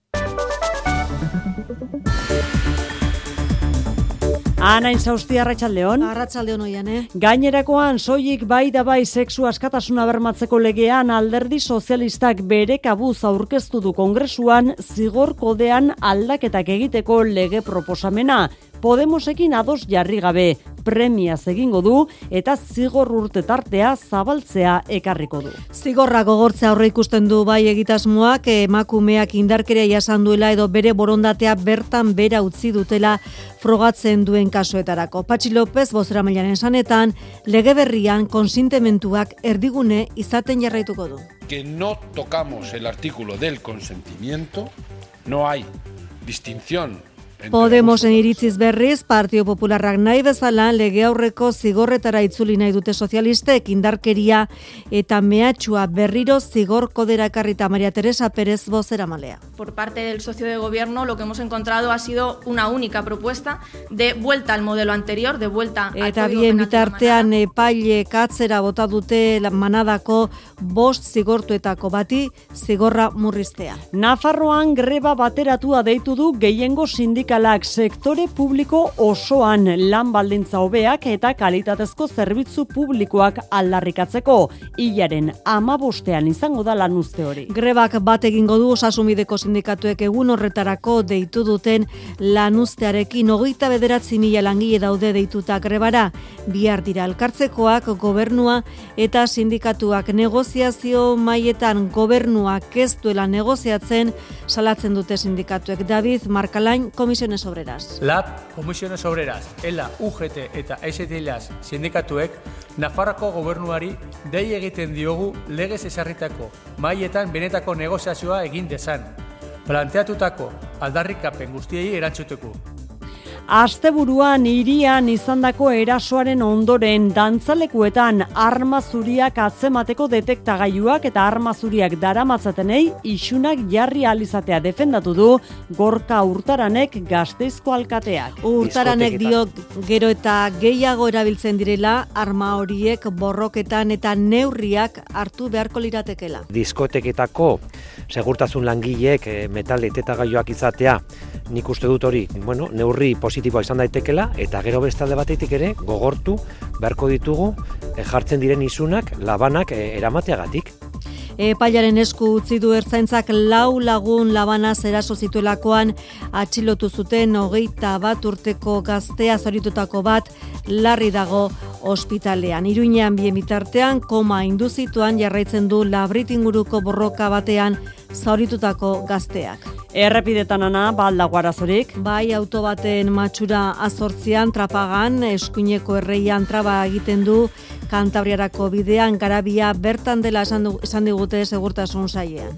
[SPEAKER 2] Ana Insausti Arratsaldeon.
[SPEAKER 3] Arratsaldeon oian, eh?
[SPEAKER 2] Gainerakoan soilik bai da bai sexu askatasuna bermatzeko legean Alderdi Sozialistak bere kabuz aurkeztu du Kongresuan zigor kodean aldaketak egiteko lege proposamena. Podemosekin ados jarri gabe premia egingo du eta zigor urte tartea zabaltzea ekarriko du.
[SPEAKER 3] Zigorra gogortzea aurre ikusten du bai egitasmoak emakumeak indarkeria jasan duela edo bere borondatea bertan bera utzi dutela frogatzen duen kasuetarako. Patxi López bozera mailaren sanetan, lege berrian konsintementuak erdigune izaten jarraituko du.
[SPEAKER 4] Que no tocamos el artículo del consentimiento, no hay distinción
[SPEAKER 3] Podemosen iritziz berriz, Partio Popularrak nahi bezala lege aurreko zigorretara itzuli nahi dute sozialistek indarkeria eta mehatxua berriro zigor kodera ekarrita Maria Teresa Pérez bozera malea.
[SPEAKER 52] Por parte del socio de gobierno lo que hemos encontrado ha sido una única propuesta de vuelta al modelo anterior, de vuelta
[SPEAKER 3] eta al bien bitartean epaile katzera bota dute manadako bost zigortuetako bati zigorra murriztea.
[SPEAKER 2] Nafarroan greba bateratua deitu du gehiengo sindik sindikalak sektore publiko osoan lan baldintza hobeak eta kalitatezko zerbitzu publikoak aldarrikatzeko hilaren amabostean izango da lan uste hori.
[SPEAKER 3] Grebak bat egingo du osasumideko sindikatuek egun horretarako deitu duten lan ustearekin hogeita bederatzi mila langile daude deituta grebara. Bihar dira elkartzekoak gobernua eta sindikatuak negoziazio maietan gobernuak ez duela negoziatzen salatzen dute sindikatuek. David Markalain komis Comisiones Obreras.
[SPEAKER 6] LAB, Comisiones Obreras, ELA, UGT eta STLAS sindikatuek Nafarroko gobernuari dei egiten diogu legez esarritako maietan benetako negoziazioa egin dezan. Planteatutako aldarrikapen guztiei erantzuteko.
[SPEAKER 2] Asteburuan irian izandako erasoaren ondoren dantzalekuetan arma zuriak atzemateko detektagailuak eta arma zuriak daramatzatenei isunak jarri alizatea defendatu du gorka urtaranek gazteizko alkateak.
[SPEAKER 3] Urtaranek dio gero eta gehiago erabiltzen direla arma horiek borroketan eta neurriak hartu beharko liratekela.
[SPEAKER 70] Diskoteketako segurtasun langileek eh, metal detektagailuak izatea nik uste dut hori, bueno, neurri positiboa izan daitekela eta gero bestalde batetik ere gogortu beharko ditugu e, jartzen diren isunak labanak e, eramateagatik.
[SPEAKER 3] Epailaren esku utzi du ertzaintzak lau lagun labana zeraso zituelakoan atxilotu zuten hogeita bat urteko gaztea zoritutako bat larri dago ospitalean. Iruinean bien bitartean koma induzituan jarraitzen du labrit inguruko borroka batean zauritutako gazteak.
[SPEAKER 2] Errepidetan ana, balda guarazorik.
[SPEAKER 3] Bai, auto baten matxura azortzian, trapagan, eskuineko erreian traba egiten du, kantabriarako bidean, garabia bertan dela esan, digute segurtasun zailean.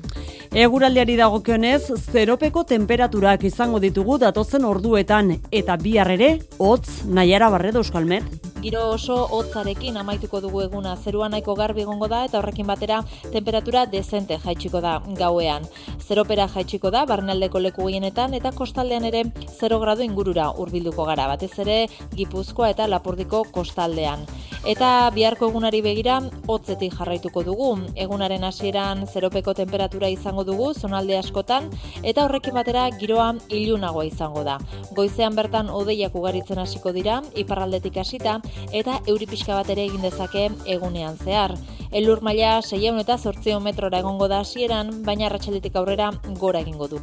[SPEAKER 2] Eguraldiari dagokionez, zeropeko temperaturak izango ditugu datozen orduetan, eta bihar ere, hotz, nahiara barredo euskalmet.
[SPEAKER 11] Giro oso hotzarekin amaituko dugu eguna zerua nahiko garbi egongo da eta horrekin batera temperatura dezente jaitsiko da gauean. Zeropera jaitsiko da barnaldeko leku gehienetan eta kostaldean ere 0 gradu ingurura hurbilduko gara batez ere Gipuzkoa eta Lapurdiko kostaldean. Eta biharko egunari begira hotzetik jarraituko dugu. Egunaren hasieran zeropeko temperatura izango dugu zonalde askotan eta horrekin batera giroa ilunagoa izango da. Goizean bertan odeiak ugaritzen hasiko dira iparraldetik hasita eta euri pixka bat ere egin dezake egunean zehar. Elur maila 600 eta 800 metrora egongo da hasieran, baina arratsaldetik aurrera gora egingo du.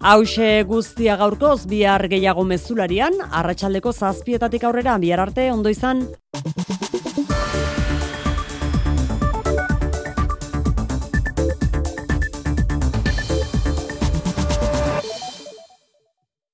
[SPEAKER 2] Hauxe guztia gaurkoz bihar gehiago mezularian, arratsaldeko zazpietatik aurrera bihar arte ondo izan.